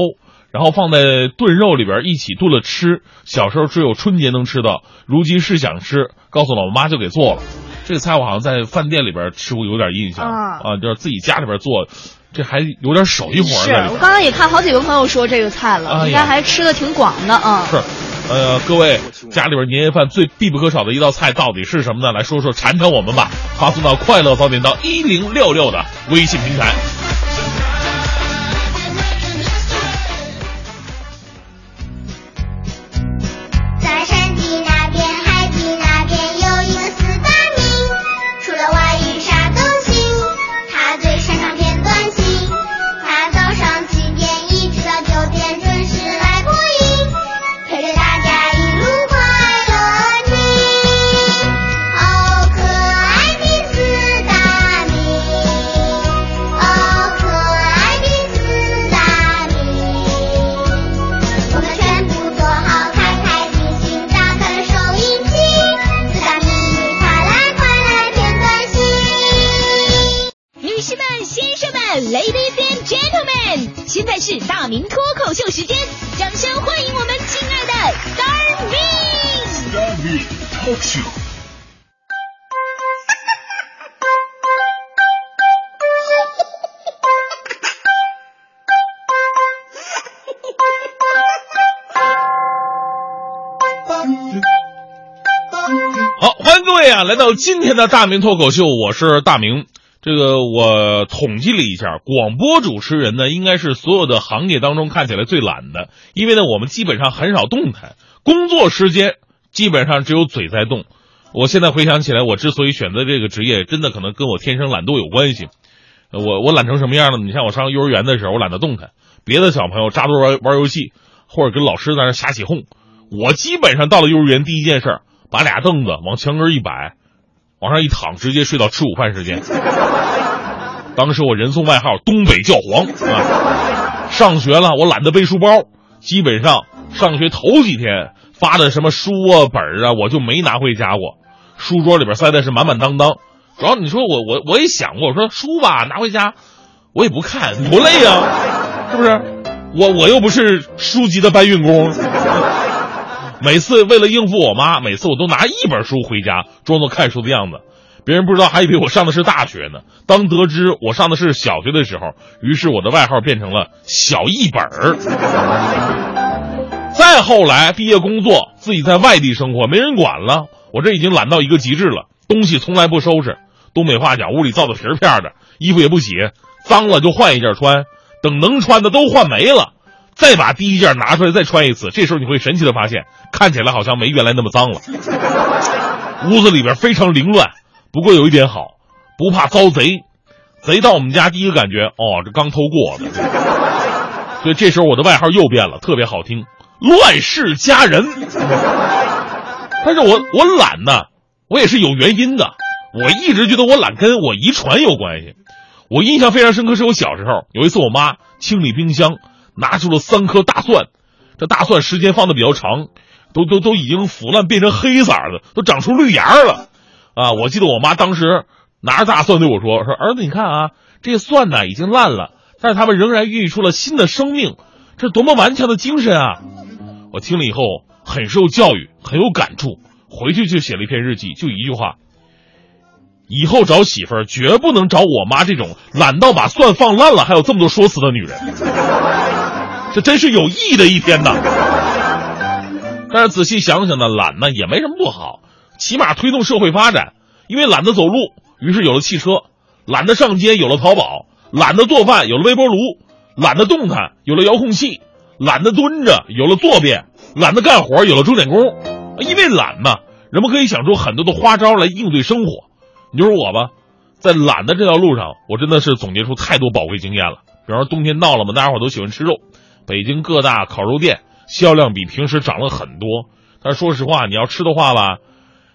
然后放在炖肉里边一起炖了吃。小时候只有春节能吃到，如今是想吃，告诉老妈就给做了。这个菜我好像在饭店里边吃过，有点印象啊啊，就是自己家里边做，这还有点手艺活儿是。我刚刚也看好几个朋友说这个菜了，应该还吃的挺广的啊。是，呃，各位家里边年夜饭最必不可少的一道菜到底是什么呢？来说说馋馋我们吧，发送到快乐早点到一零六六的微信平台。来到今天的大明脱口秀，我是大明。这个我统计了一下，广播主持人呢，应该是所有的行业当中看起来最懒的，因为呢，我们基本上很少动弹，工作时间基本上只有嘴在动。我现在回想起来，我之所以选择这个职业，真的可能跟我天生懒惰有关系。我我懒成什么样了？你像我上幼儿园的时候，我懒得动弹，别的小朋友扎堆玩玩游戏，或者跟老师在那瞎起哄，我基本上到了幼儿园第一件事儿，把俩凳子往墙根一摆，往上一躺，直接睡到吃午饭时间。当时我人送外号“东北教皇”啊。上学了，我懒得背书包，基本上上学头几天发的什么书啊本啊，我就没拿回家过，书桌里边塞的是满满当当。主要你说我我我也想过，我说书吧拿回家，我也不看，多累啊，是不是？我我又不是书籍的搬运工。每次为了应付我妈，每次我都拿一本书回家，装作看书的样子。别人不知道，还以为我上的是大学呢。当得知我上的是小学的时候，于是我的外号变成了“小一本儿”。再后来毕业工作，自己在外地生活，没人管了，我这已经懒到一个极致了，东西从来不收拾。东北话讲，屋里造的皮儿片儿的，衣服也不洗，脏了就换一件穿，等能穿的都换没了，再把第一件拿出来再穿一次。这时候你会神奇的发现，看起来好像没原来那么脏了。屋子里边非常凌乱，不过有一点好，不怕遭贼。贼到我们家第一个感觉，哦，这刚偷过的。所以这时候我的外号又变了，特别好听，乱世佳人。但是我我懒呢，我也是有原因的。我一直觉得我懒跟我遗传有关系。我印象非常深刻，是我小时候有一次，我妈清理冰箱，拿出了三颗大蒜。这大蒜时间放的比较长，都都都已经腐烂变成黑色的，都长出绿芽了。啊，我记得我妈当时拿着大蒜对我说：“说儿子，你看啊，这蒜呢已经烂了，但是它们仍然孕育出了新的生命，这多么顽强的精神啊！”我听了以后很受教育，很有感触，回去就写了一篇日记，就一句话。以后找媳妇儿绝不能找我妈这种懒到把蒜放烂了还有这么多说辞的女人，这真是有意义的一天呐。但是仔细想想呢，懒呢也没什么不好，起码推动社会发展。因为懒得走路，于是有了汽车；懒得上街，有了淘宝；懒得做饭，有了微波炉；懒得动弹，有了遥控器；懒得蹲着，有了坐便；懒得干活，有了钟点工。因为懒嘛，人们可以想出很多的花招来应对生活。你就说我吧，在懒的这条路上，我真的是总结出太多宝贵经验了。比方说冬天到了嘛，大家伙都喜欢吃肉，北京各大烤肉店销量比平时涨了很多。但说实话，你要吃的话吧，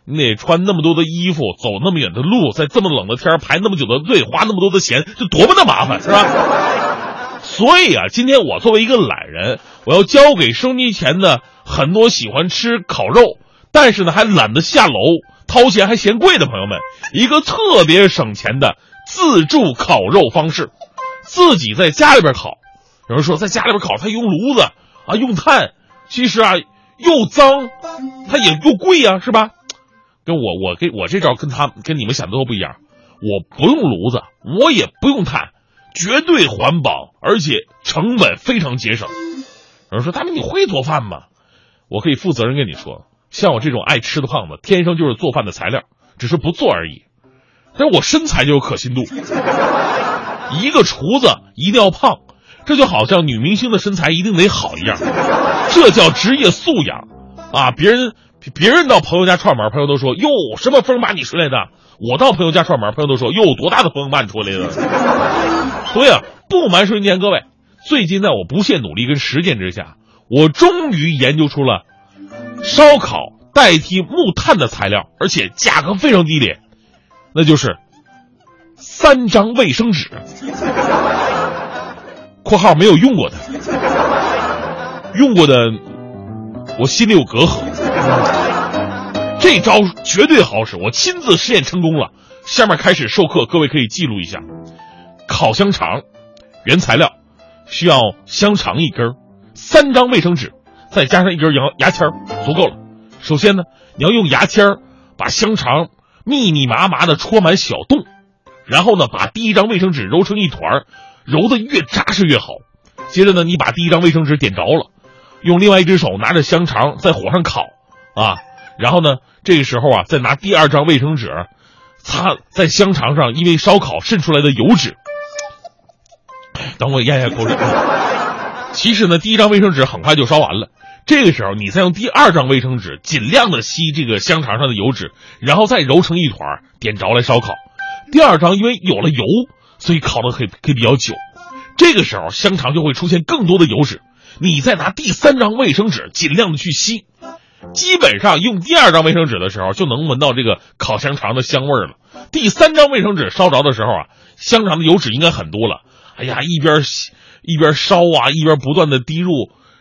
你得穿那么多的衣服，走那么远的路，在这么冷的天排那么久的队，花那么多的钱，这多么的麻烦，是吧？所以啊，今天我作为一个懒人，我要教给收音机前的很多喜欢吃烤肉，但是呢还懒得下楼。掏钱还嫌贵的朋友们，一个特别省钱的自助烤肉方式，自己在家里边烤。有人说在家里边烤，他用炉子啊，用炭，其实啊又脏，它也又贵啊，是吧？跟我我跟我这招跟他跟你们想的都不一样，我不用炉子，我也不用炭，绝对环保，而且成本非常节省。有人说大明你会做饭吗？我可以负责任跟你说。像我这种爱吃的胖子，天生就是做饭的材料，只是不做而已。但是我身材就有可信度。一个厨子一定要胖，这就好像女明星的身材一定得好一样，这叫职业素养啊！别人别人到朋友家串门，朋友都说哟什么风把你吹来的？我到朋友家串门，朋友都说哟多大的风把你吹来的？所以啊，不瞒说一件各位，最近在我不懈努力跟实践之下，我终于研究出了。烧烤代替木炭的材料，而且价格非常低廉，那就是三张卫生纸（括号没有用过的，用过的我心里有隔阂）。这招绝对好使，我亲自实验成功了。下面开始授课，各位可以记录一下：烤香肠，原材料需要香肠一根，三张卫生纸。再加上一根牙牙签足够了。首先呢，你要用牙签把香肠密密麻麻的戳满小洞，然后呢，把第一张卫生纸揉成一团，揉的越扎实越好。接着呢，你把第一张卫生纸点着了，用另外一只手拿着香肠在火上烤，啊，然后呢，这个时候啊，再拿第二张卫生纸，擦在香肠上因为烧烤渗出来的油脂。等我咽下口水。其实呢，第一张卫生纸很快就烧完了。这个时候，你再用第二张卫生纸尽量的吸这个香肠上的油脂，然后再揉成一团，点着来烧烤。第二张因为有了油，所以烤的可以可以比较久。这个时候，香肠就会出现更多的油脂。你再拿第三张卫生纸尽量的去吸，基本上用第二张卫生纸的时候就能闻到这个烤香肠的香味儿了。第三张卫生纸烧着的时候啊，香肠的油脂应该很多了。哎呀，一边吸一边烧啊，一边不断的滴入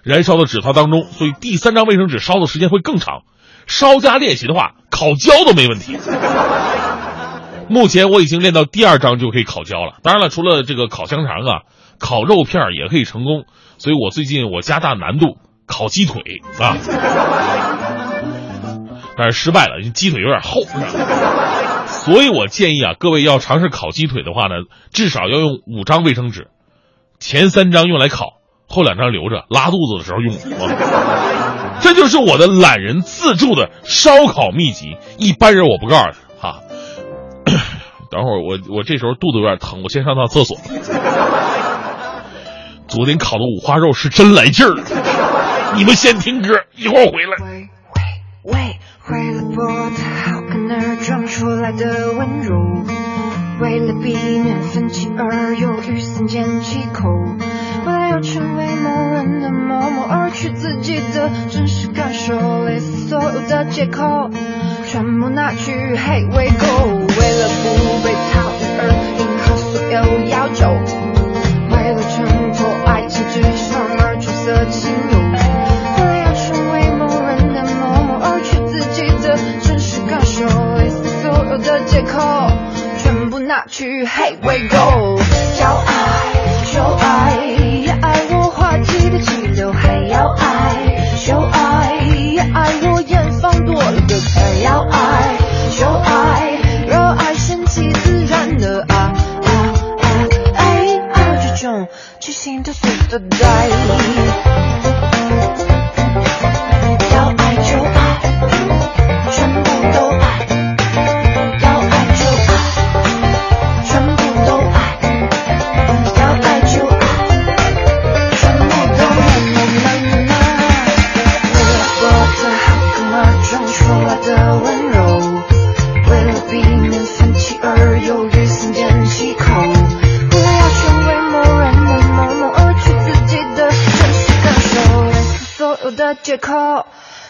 燃烧的纸团当中，所以第三张卫生纸烧的时间会更长。稍加练习的话，烤焦都没问题。目前我已经练到第二张就可以烤焦了。当然了，除了这个烤香肠啊，烤肉片也可以成功。所以我最近我加大难度烤鸡腿啊，但是失败了，鸡腿有点厚。所以我建议啊，各位要尝试烤鸡腿的话呢，至少要用五张卫生纸，前三张用来烤，后两张留着拉肚子的时候用。这就是我的懒人自助的烧烤秘籍，一般人我不告诉他。等会儿我我这时候肚子有点疼，我先上趟厕所。昨天烤的五花肉是真来劲儿，你们先听歌，一会儿回来。喂，为了波特好看而装出来的温柔，为了避免分歧而犹豫三缄其口，为了要成为某人的某某而去自己的真实感受，类似所有的借口全部拿去 Hey we go，为了不被讨厌而迎合所有要求，为了衬托爱情至上而角色情由。为了要成为某人的某某而去自己的真实感受，类似所有的借口全部拿去 Hey we go，要爱就爱，爱我滑稽的气流，还要爱就爱，要爱就爱，热爱顺其自然的爱，爱爱爱，爱这种即兴的速度带。借口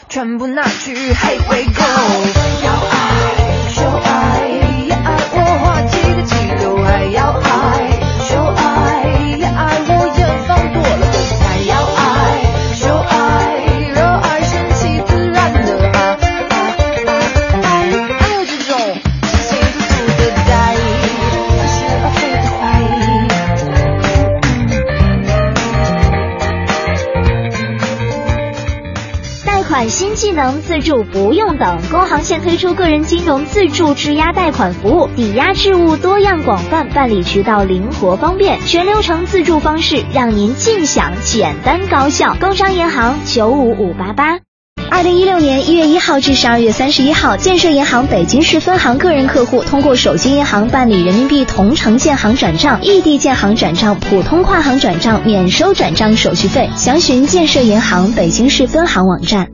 全部拿去嘿喂狗。新技能自助不用等，工行现推出个人金融自助质押贷款服务，抵押事务多样广泛，办理渠道灵活方便，全流程自助方式让您尽享简单高效。工商银行九五五八八。二零一六年一月一号至十二月三十一号，建设银行北京市分行个人客户通过手机银行办理人民币同城建行转账、异地建行转账、普通跨行转账免收转账手续费。详询建设银行北京市分行网站。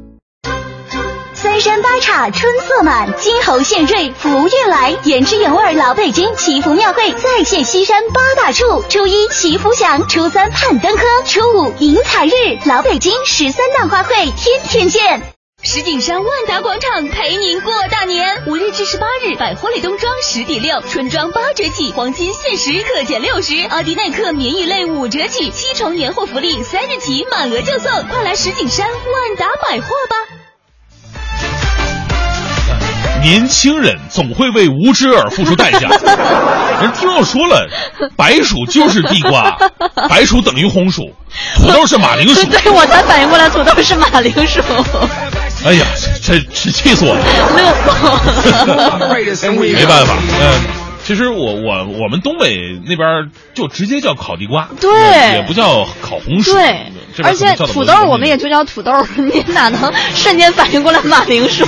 三山八岔春色满，金猴献瑞福运来，原汁原味老北京祈福庙会再现西山八大处。初一祈福祥，初三盼登科，初五迎财日，老北京十三大花卉天天见。石景山万达广场陪您过大年，五日至十八日，百货类冬装十抵六，春装八折起，黄金限时可减六十，阿迪耐克棉衣类五折起，七重年货福利，三日起满额就送，快来石景山万达百货吧。年轻人总会为无知而付出代价。人听我说了，白薯就是地瓜，白薯等于红薯，土豆是马铃薯。对，我才反应过来，土豆是马铃薯。哎呀，这这气死我了！没办法，嗯、其实我我我们东北那边就直接叫烤地瓜，对也也不叫烤红薯。对，而且土豆我们也就叫土豆，你哪能瞬间反应过来马铃薯？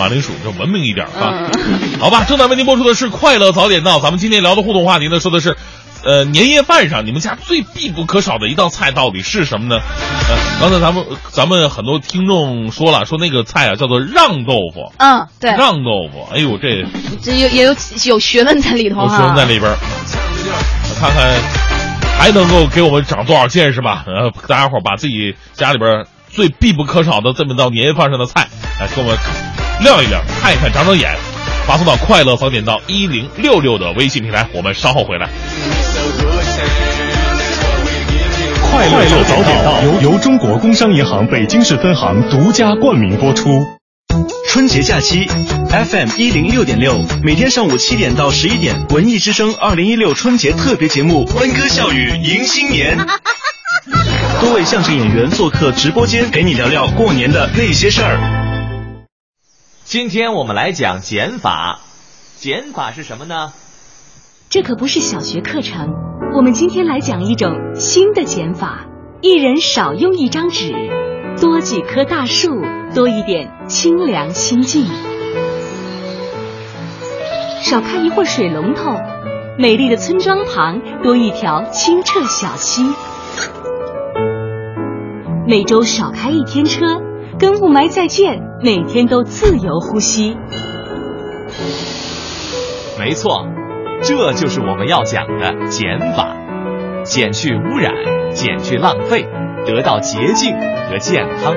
马铃薯就文明一点啊。好吧，正在为您播出的是《快乐早点到》，咱们今天聊的互动话题呢，说的是。呃，年夜饭上你们家最必不可少的一道菜到底是什么呢？呃，刚才咱们咱们很多听众说了，说那个菜啊叫做让豆腐。嗯，对，让豆腐。哎呦，这这有也有有学问在里头有学问在里边。看看还能够给我们长多少见识吧？呃，大家伙把自己家里边最必不可少的这么道年夜饭上的菜，来给我们亮一亮，看一看，长长眼。发送到快乐早点到一零六六的微信平台，我们稍后回来。快乐早点到由由中国工商银行北京市分行独家冠名播出。春节假期，FM 一零六点六，每天上午七点到十一点，文艺之声二零一六春节特别节目，欢歌笑语迎新年。多位相声演员做客直播间，陪你聊聊过年的那些事儿。今天我们来讲减法，减法是什么呢？这可不是小学课程，我们今天来讲一种新的减法：一人少用一张纸，多几棵大树，多一点清凉心境；少开一会儿水龙头，美丽的村庄旁多一条清澈小溪；每周少开一天车，跟雾霾再见。每天都自由呼吸，没错，这就是我们要讲的减法，减去污染，减去浪费，得到洁净和健康。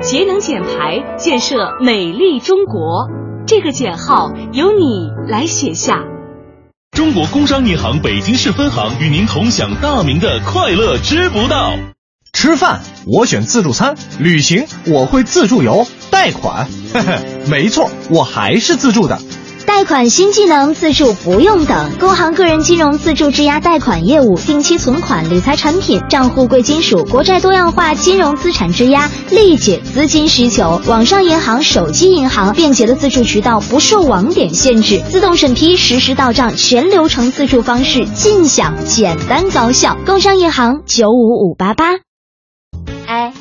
节能减排，建设美丽中国。这个减号由你来写下。中国工商银行北京市分行与您同享大明的快乐知不道。吃饭我选自助餐，旅行我会自助游，贷款，嘿嘿，没错，我还是自助的。贷款新技能，自助不用等。工行个人金融自助质押贷款业务，定期存款、理财产品、账户贵金属、国债多样化金融资产质押，立解资金需求。网上银行、手机银行，便捷的自助渠道，不受网点限制，自动审批，实时到账，全流程自助方式，尽享，简单高效。工商银行九五五八八。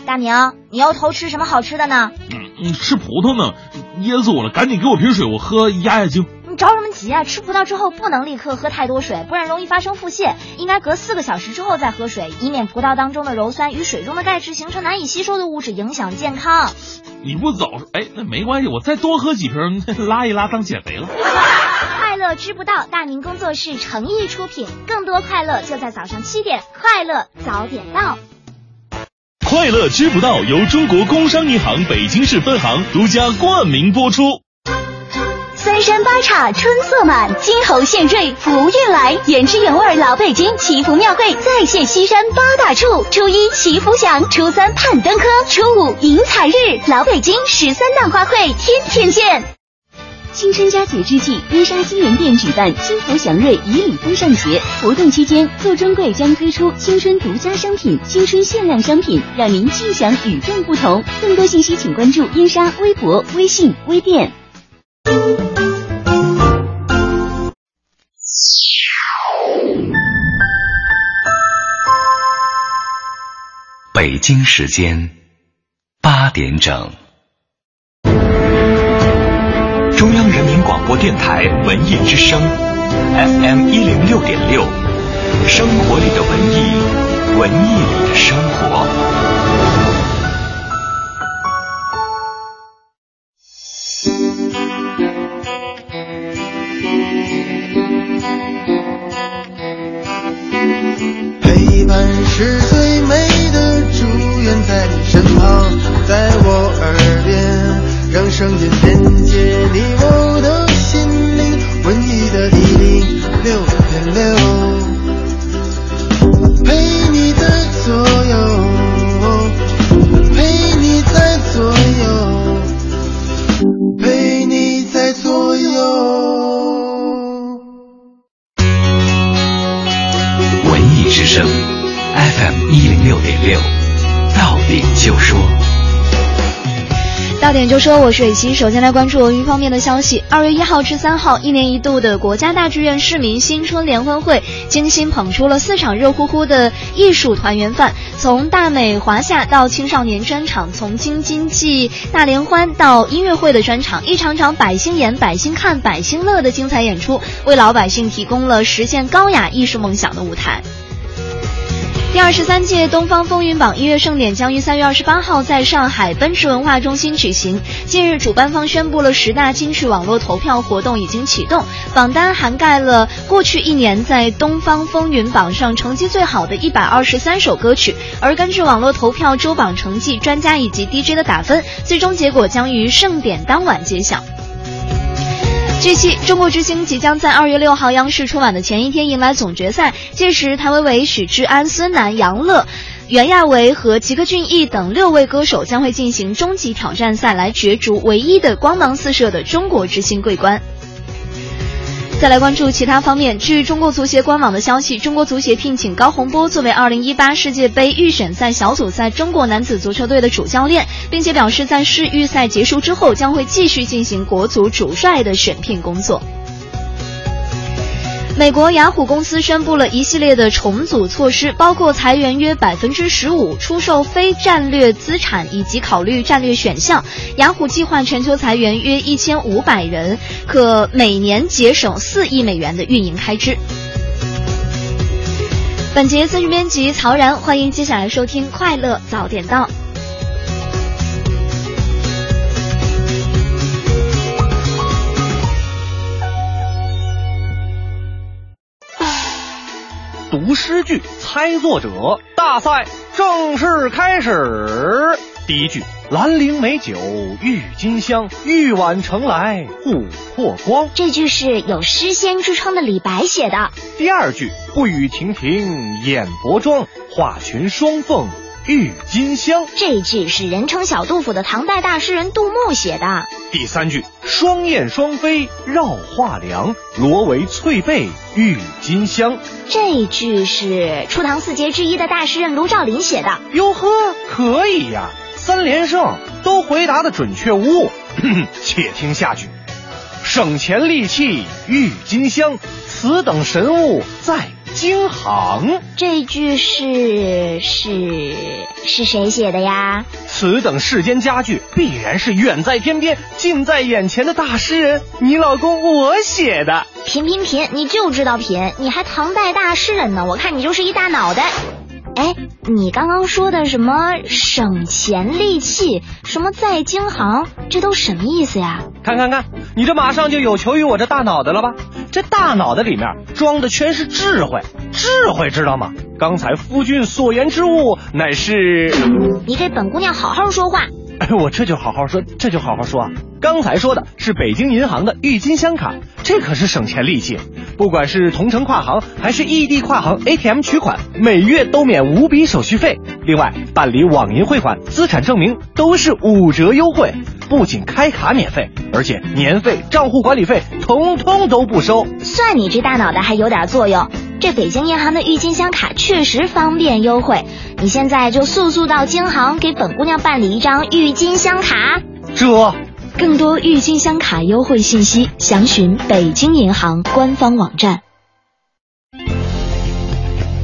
哎，大明，你又偷吃什么好吃的呢？嗯，吃葡萄呢，噎死我了！赶紧给我瓶水，我喝压压惊。你着什么急啊？吃葡萄之后不能立刻喝太多水，不然容易发生腹泻。应该隔四个小时之后再喝水，以免葡萄当中的鞣酸与水中的钙质形成难以吸收的物质，影响健康。你不早说，哎，那没关系，我再多喝几瓶，拉一拉当减肥了。快乐知不道，大明工作室诚意出品，更多快乐就在早上七点，快乐早点到。快乐知不道由中国工商银行北京市分行独家冠名播出。三山八岔春色满，金猴献瑞福运来，原汁原味老北京祈福庙会再现西山八大处。初一祈福祥，初三盼登科，初五迎彩日，老北京十三档花卉天天见。新春佳节之际，冰沙金源店举办“金福祥瑞，以礼风尚节”活动期间，做专柜将推出新春独家商品、新春限量商品，让您尽享与众不同。更多信息请关注燕莎微博、微信、微店。北京时间八点整。广播电台文艺之声，FM 一零六点六，生活里的文艺，文艺里的生活。陪伴是最美的祝愿，在你身旁，在我耳边，让声音连接你我说。我是蕊希。首先来关注文娱方面的消息。二月一号至三号，一年一度的国家大剧院市民新春联欢会，精心捧出了四场热乎乎的艺术团圆饭。从大美华夏到青少年专场，从京津冀大联欢到音乐会的专场，一场场百姓演、百姓看、百姓乐的精彩演出，为老百姓提供了实现高雅艺术梦想的舞台。第二十三届东方风云榜音乐盛典将于三月二十八号在上海奔驰文化中心举行。近日，主办方宣布了十大金曲网络投票活动已经启动，榜单涵盖了过去一年在东方风云榜上成绩最好的一百二十三首歌曲。而根据网络投票周榜成绩、专家以及 DJ 的打分，最终结果将于盛典当晚揭晓。据悉，中国之星即将在二月六号央视春晚的前一天迎来总决赛，届时谭维维、许志安、孙楠、杨乐、袁娅维和吉克隽逸等六位歌手将会进行终极挑战赛，来角逐唯一的光芒四射的中国之星桂冠。再来关注其他方面。据中国足协官网的消息，中国足协聘请高洪波作为2018世界杯预选赛小组赛中国男子足球队的主教练，并且表示在世预赛结束之后将会继续进行国足主帅的选聘工作。美国雅虎公司宣布了一系列的重组措施，包括裁员约百分之十五、出售非战略资产以及考虑战略选项。雅虎计划全球裁员约一千五百人，可每年节省四亿美元的运营开支。本节资讯编辑曹然，欢迎接下来收听《快乐早点到》。读诗句，猜作者，大赛正式开始。第一句：兰陵美酒郁金香，玉碗盛来琥珀光。这句是有诗仙之称的李白写的。第二句：不与亭亭掩薄妆，画群双凤郁金香。这句是人称小杜甫的唐代大诗人杜牧写的。第三句：双燕双飞绕画梁，罗帷翠被郁金香。这句是初唐四杰之一的大诗人卢照邻写的。哟呵，可以呀，三连胜都回答的准确无误。且听下句：省钱利器郁金香，此等神物在京杭。这句是是是谁写的呀？此等世间佳句，必然是远在天边、近在眼前的大诗人，你老公我写的。品品品，你就知道品，你还唐代大诗人呢？我看你就是一大脑袋。哎，你刚刚说的什么省钱利器，什么在京杭，这都什么意思呀？看看看，你这马上就有求于我这大脑袋了吧？这大脑袋里面装的全是智慧，智慧知道吗？刚才夫君所言之物，乃是……你给本姑娘好好说话。哎，我这就好好说，这就好好说啊！刚才说的是北京银行的郁金香卡，这可是省钱利器，不管是同城跨行还是异地跨行 ATM 取款，每月都免五笔手续费。另外，办理网银汇款、资产证明都是五折优惠，不仅开卡免费，而且年费、账户管理费统统都不收。算你这大脑袋还有点作用。这北京银行的郁金香卡确实方便优惠，你现在就速速到京行给本姑娘办理一张郁金香卡。这，更多郁金香卡优惠信息，详询北京银行官方网站。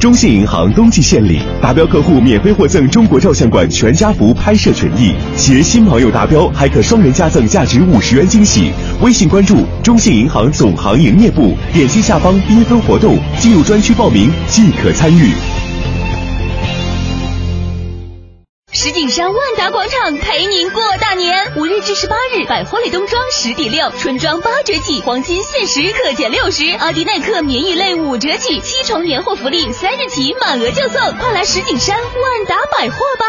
中信银行冬季献礼，达标客户免费获赠中国照相馆全家福拍摄权益，携新朋友达标还可双人加赠价值五十元惊喜。微信关注中信银行总行营业部，点击下方缤纷活动，进入专区报名即可参与。石景山万达广场陪您过大年，五日至十八日，百货类冬装十抵六，春装八折起，黄金限时可减六十，阿迪耐克棉衣类五折起，七重年货福利，三日起满额就送，快来石景山万达百货吧！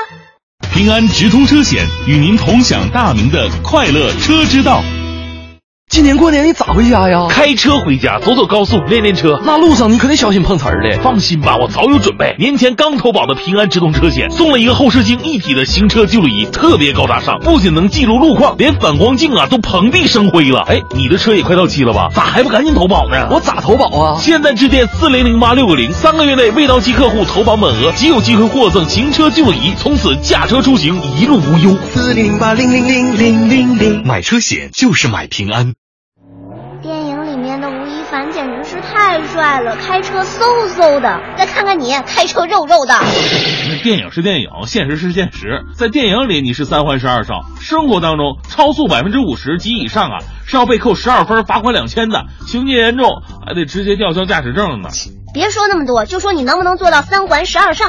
平安直通车险与您同享大明的快乐车之道。今年过年你咋回家呀？开车回家，走走高速，练练车。那路上你可得小心碰瓷儿的。放心吧，我早有准备。年前刚投保的平安直通车险，送了一个后视镜一体的行车记录仪，特别高大上，不仅能记录路况，连反光镜啊都蓬荜生辉了。哎，你的车也快到期了吧？咋还不赶紧投保呢？我咋投保啊？现在致电四零零八六个零，三个月内未到期客户投保满额即有机会获赠行车记录仪，从此驾车出行一路无忧。四零零八零零零零零零，买车险就是买平安。凡简直是太帅了，开车嗖嗖的。再看看你，开车肉肉的。那电影是电影，现实是现实。在电影里你是三环十二少，生活当中超速百分之五十及以上啊，是要被扣十二分、罚款两千的，情节严重还得直接吊销驾驶证呢。别说那么多，就说你能不能做到三环十二少。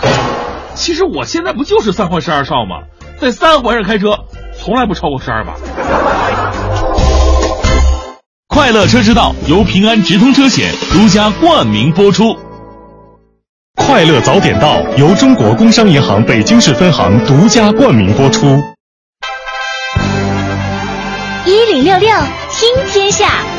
其实我现在不就是三环十二少吗？在三环上开车，从来不超过十二码。快乐车之道由平安直通车险独家冠名播出。快乐早点到由中国工商银行北京市分行独家冠名播出。一零六六听天下。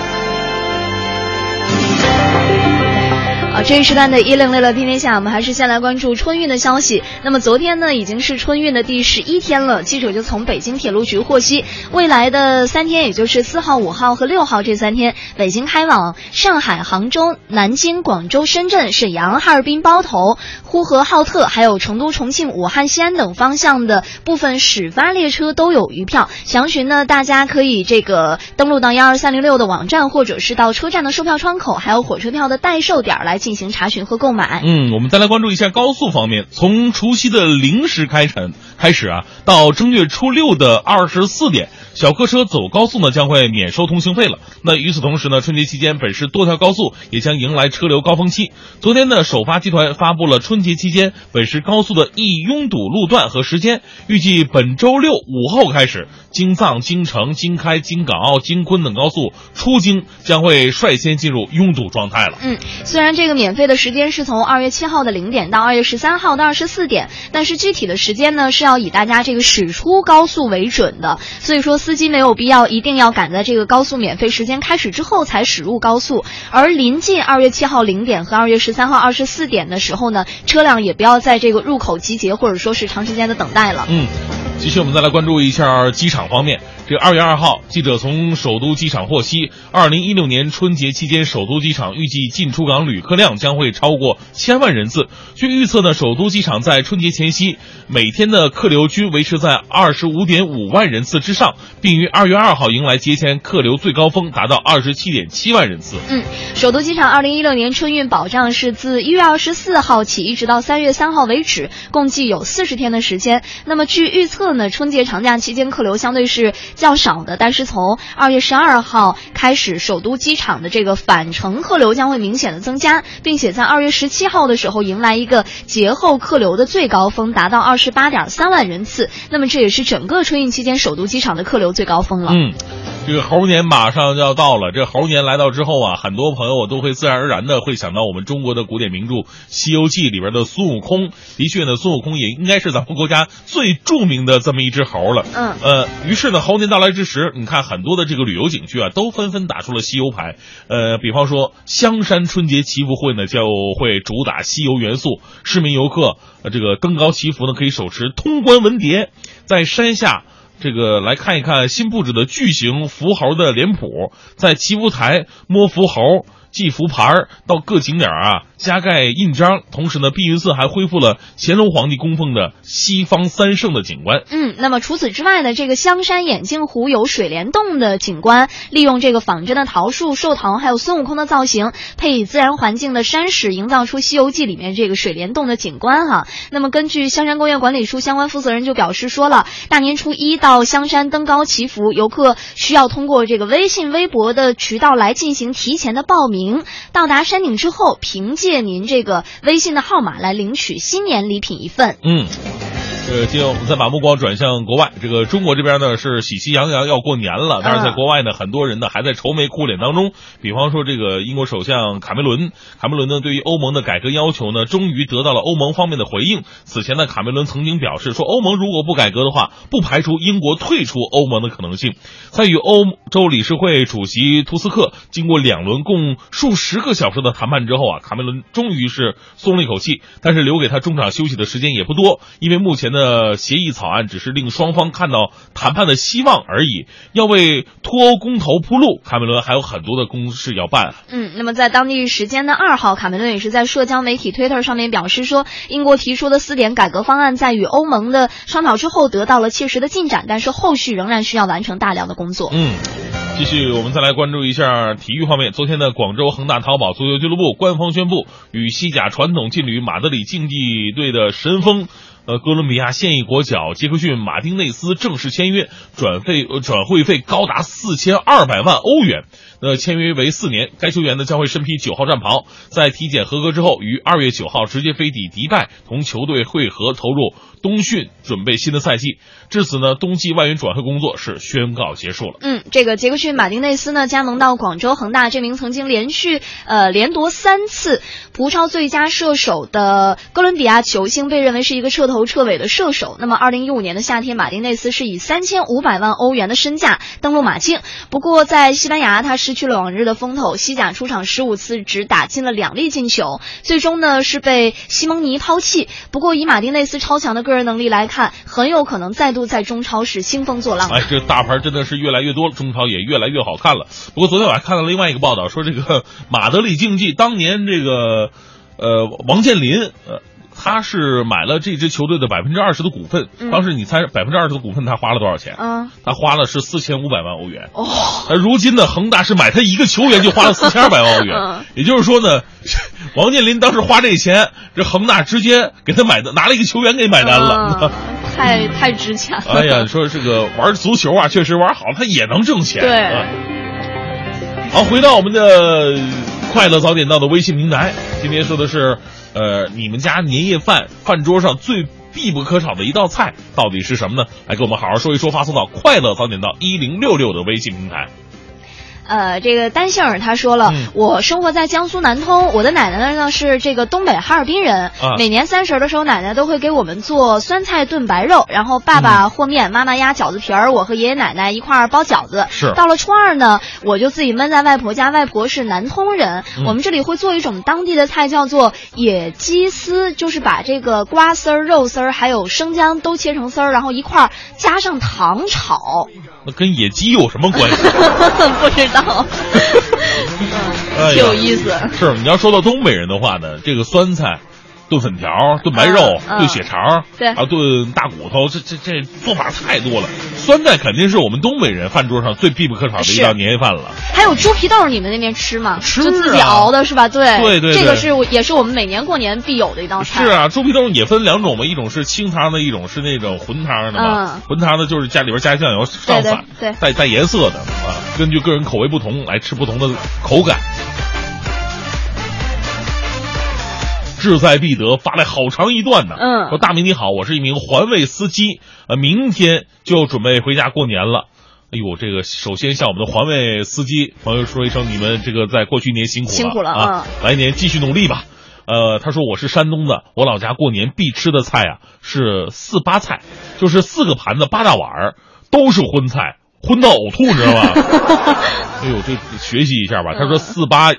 这一时段的一零六六天天下，我们还是先来关注春运的消息。那么昨天呢，已经是春运的第十一天了。记者就从北京铁路局获悉，未来的三天，也就是四号、五号和六号这三天，北京开往上海、杭州、南京、广州、深圳、沈阳、哈尔滨、包头、呼和浩特，还有成都、重庆、武汉、西安等方向的部分始发列车都有余票。详询呢，大家可以这个登录到幺二三零六的网站，或者是到车站的售票窗口，还有火车票的代售点来进行查询和购买。嗯，我们再来关注一下高速方面，从除夕的零时开晨开始啊，到正月初六的二十四点，小客车走高速呢将会免收通行费了。那与此同时呢，春节期间本市多条高速也将迎来车流高峰期。昨天呢，首发集团发布了春节期间本市高速的易拥堵路段和时间，预计本周六午后开始，京藏、京承、京开、京港澳、京昆等高速出京将会率先进入拥堵状态了。嗯，虽然这个免费的时间是从二月七号的零点到二月十三号的二十四点，但是具体的时间呢是要以大家这个驶出高速为准的。所以说，司机没有必要一定要赶在这个高速免费时间开始之后才驶入高速，而临近二月七号零点和二月十三号二十四点的时候呢，车辆也不要在这个入口集结或者说是长时间的等待了。嗯，继续我们再来关注一下机场方面。这二月二号，记者从首都机场获悉，二零一六年春节期间，首都机场预计进出港旅客量将会超过千万人次。据预测呢，首都机场在春节前夕每天的客流均维持在二十五点五万人次之上，并于二月二号迎来节前客流最高峰，达到二十七点七万人次。嗯，首都机场二零一六年春运保障是自一月二十四号起，一直到三月三号为止，共计有四十天的时间。那么据预测呢，春节长假期间客流相对是较少的，但是从二月十二号开始，首都机场的这个返程客流将会明显的增加，并且在二月十七号的时候迎来一个节后客流的最高峰，达到二十八点三万人次。那么这也是整个春运期间首都机场的客流最高峰了。嗯。这个猴年马上就要到了，这猴年来到之后啊，很多朋友都会自然而然的会想到我们中国的古典名著《西游记》里边的孙悟空。的确呢，孙悟空也应该是咱们国家最著名的这么一只猴了。嗯，呃，于是呢，猴年到来之时，你看很多的这个旅游景区啊，都纷纷打出了西游牌。呃，比方说香山春节祈福会呢，就会主打西游元素，市民游客呃这个登高祈福呢，可以手持通关文牒，在山下。这个来看一看新布置的巨型福猴的脸谱，在祈福台摸福猴、祭福牌儿，到各景点啊加盖印章。同时呢，碧云寺还恢复了乾隆皇帝供奉的西方三圣的景观。嗯，那么除此之外呢，这个香山眼镜湖有水帘洞的景观，利用这个仿真的桃树、寿桃，还有孙悟空的造型，配以自然环境的山石，营造出《西游记》里面这个水帘洞的景观哈。那么根据香山公园管理处相关负责人就表示说了，大年初一到香山登高祈福，游客需要通过这个微信、微博的渠道来进行提前的报名。到达山顶之后，凭借您这个微信的号码来领取新年礼品一份。嗯。呃，今天我们再把目光转向国外，这个中国这边呢是喜气洋洋要过年了，但是在国外呢，很多人呢还在愁眉苦脸当中。比方说，这个英国首相卡梅伦，卡梅伦呢对于欧盟的改革要求呢，终于得到了欧盟方面的回应。此前呢，卡梅伦曾经表示说，欧盟如果不改革的话，不排除英国退出欧盟的可能性。在与欧洲理事会主席图斯克经过两轮共数十个小时的谈判之后啊，卡梅伦终于是松了一口气，但是留给他中场休息的时间也不多，因为目前的协议草案只是令双方看到谈判的希望而已。要为脱欧公投铺路，卡梅伦还有很多的公事要办。嗯，那么在当地时间的二号，卡梅伦也是在社交媒体 Twitter 上面表示说，英国提出的四点改革方案在与欧盟的商讨之后得到了切实的进展，但是后续仍然需要完成大量的工作。嗯。继续，我们再来关注一下体育方面。昨天的广州恒大淘宝足球俱乐部官方宣布，与西甲传统劲旅马德里竞技队的神锋。呃，哥伦比亚现役国脚杰克逊·马丁内斯正式签约，转费转会费高达四千二百万欧元。那签约为四年，该球员呢将会身披九号战袍，在体检合格之后，于二月九号直接飞抵迪拜，同球队会合，投入冬训，准备新的赛季。至此呢，冬季外援转会工作是宣告结束了。嗯，这个杰克逊·马丁内斯呢加盟到广州恒大，这名曾经连续呃连夺三次葡超最佳射手的哥伦比亚球星，被认为是一个彻头彻尾的射手。那么，二零一五年的夏天，马丁内斯是以三千五百万欧元的身价登陆马竞。不过，在西班牙，他失去了往日的风头，西甲出场十五次，只打进了两粒进球，最终呢是被西蒙尼抛弃。不过，以马丁内斯超强的个人能力来看，很有可能再度在中超是兴风作浪。哎，这大牌真的是越来越多了，中超也越来越好看了。不过，昨天我还看到另外一个报道，说这个 马德里竞技当年这个呃王健林呃。他是买了这支球队的百分之二十的股份，当时你猜百分之二十的股份他花了多少钱？嗯，他花了是四千五百万欧元。哦，如今呢，恒大是买他一个球员就花了四千二百万欧元，也就是说呢，王健林当时花这钱，这恒大直接给他买的拿了一个球员给买单了，太太值钱了。哎呀，说这个玩足球啊，确实玩好，他也能挣钱。对。好，回到我们的快乐早点到的微信平台，今天说的是。呃，你们家年夜饭饭桌上最必不可少的一道菜到底是什么呢？来跟我们好好说一说，发送到快乐早点到一零六六的微信平台。呃，这个单杏儿他说了，我生活在江苏南通，我的奶奶呢是这个东北哈尔滨人。每年三十的时候，奶奶都会给我们做酸菜炖白肉，然后爸爸和面，妈妈压饺子皮儿，我和爷爷奶奶一块儿包饺子。是。到了初二呢，我就自己闷在外婆家，外婆是南通人。我们这里会做一种当地的菜，叫做野鸡丝，就是把这个瓜丝儿、肉丝儿还有生姜都切成丝儿，然后一块儿加上糖炒。那跟野鸡有什么关系？不知道，挺有意思。是你要说到东北人的话呢，这个酸菜。炖粉条、炖白肉、炖血肠，对啊，炖大骨头，这这这做法太多了。酸菜肯定是我们东北人饭桌上最必不可少的一道年夜饭了。还有猪皮豆，你们那边吃吗？吃，就自己熬的是吧？对对对，这个是也是我们每年过年必有的一道菜。是啊，猪皮豆也分两种嘛，一种是清汤的，一种是那种浑汤的嘛。浑汤的就是家里边加酱油上法，对带带颜色的啊，根据个人口味不同来吃不同的口感。志在必得发来好长一段呢。嗯，说大明你好，我是一名环卫司机，呃，明天就准备回家过年了。哎呦，这个首先向我们的环卫司机朋友说一声，你们这个在过去一年辛苦了，辛苦了啊！来年继续努力吧。呃，他说我是山东的，我老家过年必吃的菜啊是四八菜，就是四个盘子八大碗儿都是荤菜，荤到呕吐，你知道吗？哎呦，这学习一下吧。他说四八。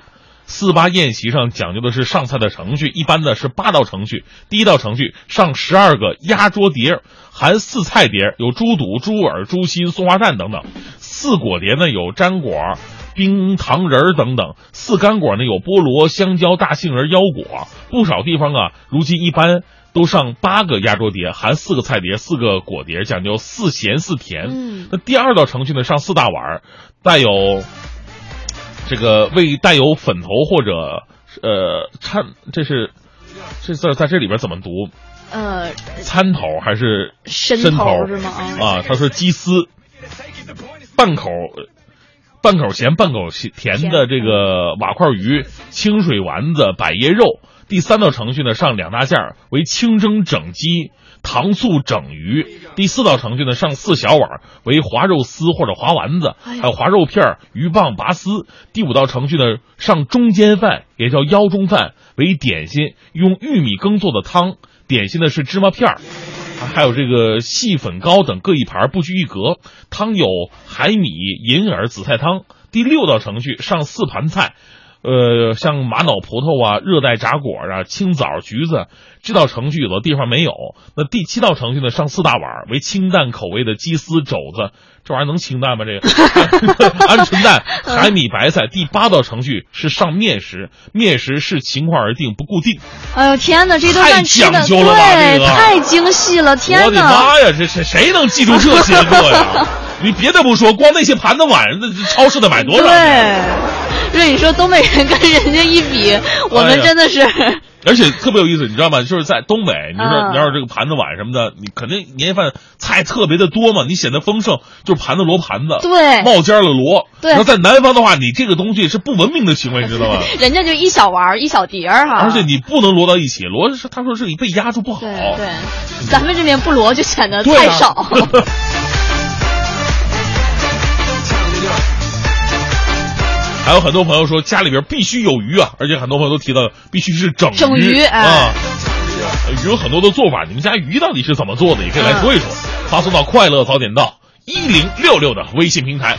四八宴席上讲究的是上菜的程序，一般的是八道程序。第一道程序上十二个压桌碟，含四菜碟，有猪肚、猪耳、猪心、松花蛋等等；四果碟呢有粘果、冰糖仁等等；四干果呢有菠萝、香蕉、大杏仁、腰果。不少地方啊，如今一般都上八个压桌碟，含四个菜碟、四个果碟，讲究四咸四甜。嗯，那第二道程序呢，上四大碗，带有。这个未带有粉头或者呃掺，这是这字在这里边怎么读？呃，参头还是参头是吗？啊，他说鸡丝，半口半口咸半口甜的这个瓦块鱼、清水丸子、百叶肉。第三道程序呢，上两大件为清蒸整鸡。糖醋整鱼；第四道程序呢，上四小碗为滑肉丝或者滑丸子，还有滑肉片儿、鱼棒、拔丝。第五道程序呢，上中间饭，也叫腰中饭，为点心，用玉米羹做的汤。点心呢是芝麻片儿。还有这个细粉糕等各一盘，不拘一格。汤有海米、银耳、紫菜汤。第六道程序上四盘菜，呃，像玛瑙葡萄啊、热带炸果啊、青枣、橘子。这道程序有的地方没有。那第七道程序呢，上四大碗为清淡口味的鸡丝肘子，这玩意儿能清淡吗？这个 鹌鹑蛋、海米、白菜。第八道程序是上面食，面食视情况而定，不固定。哎呦天哪，这顿饭吃的太讲究了吧太精细了，天我的！妈呀，这谁谁能记住这些个呀？你别的不说，光那些盘子碗，那超市得买多少？对，所以你说东北人跟人家一比，我们真的是，而且特别有意思，你知道吗？就是在东北，你说嗯你要是这个盘子碗什么的，你肯定年夜饭菜特别的多嘛，你显得丰盛，就是盘子摞盘子，对冒尖儿了摞。对然后在南方的话，你这个东西是不文明的行为，你知道吗？人家就一小碗一小碟儿哈。而且你不能摞到一起，摞是他说是你被压住不好。对对，咱们这边不摞就显得太少。还有很多朋友说家里边必须有鱼啊，而且很多朋友都提到必须是整整鱼啊。鱼。有很多的做法，你们家鱼到底是怎么做的？也可以来说一说，嗯发送到快乐早点到一零六六的微信平台。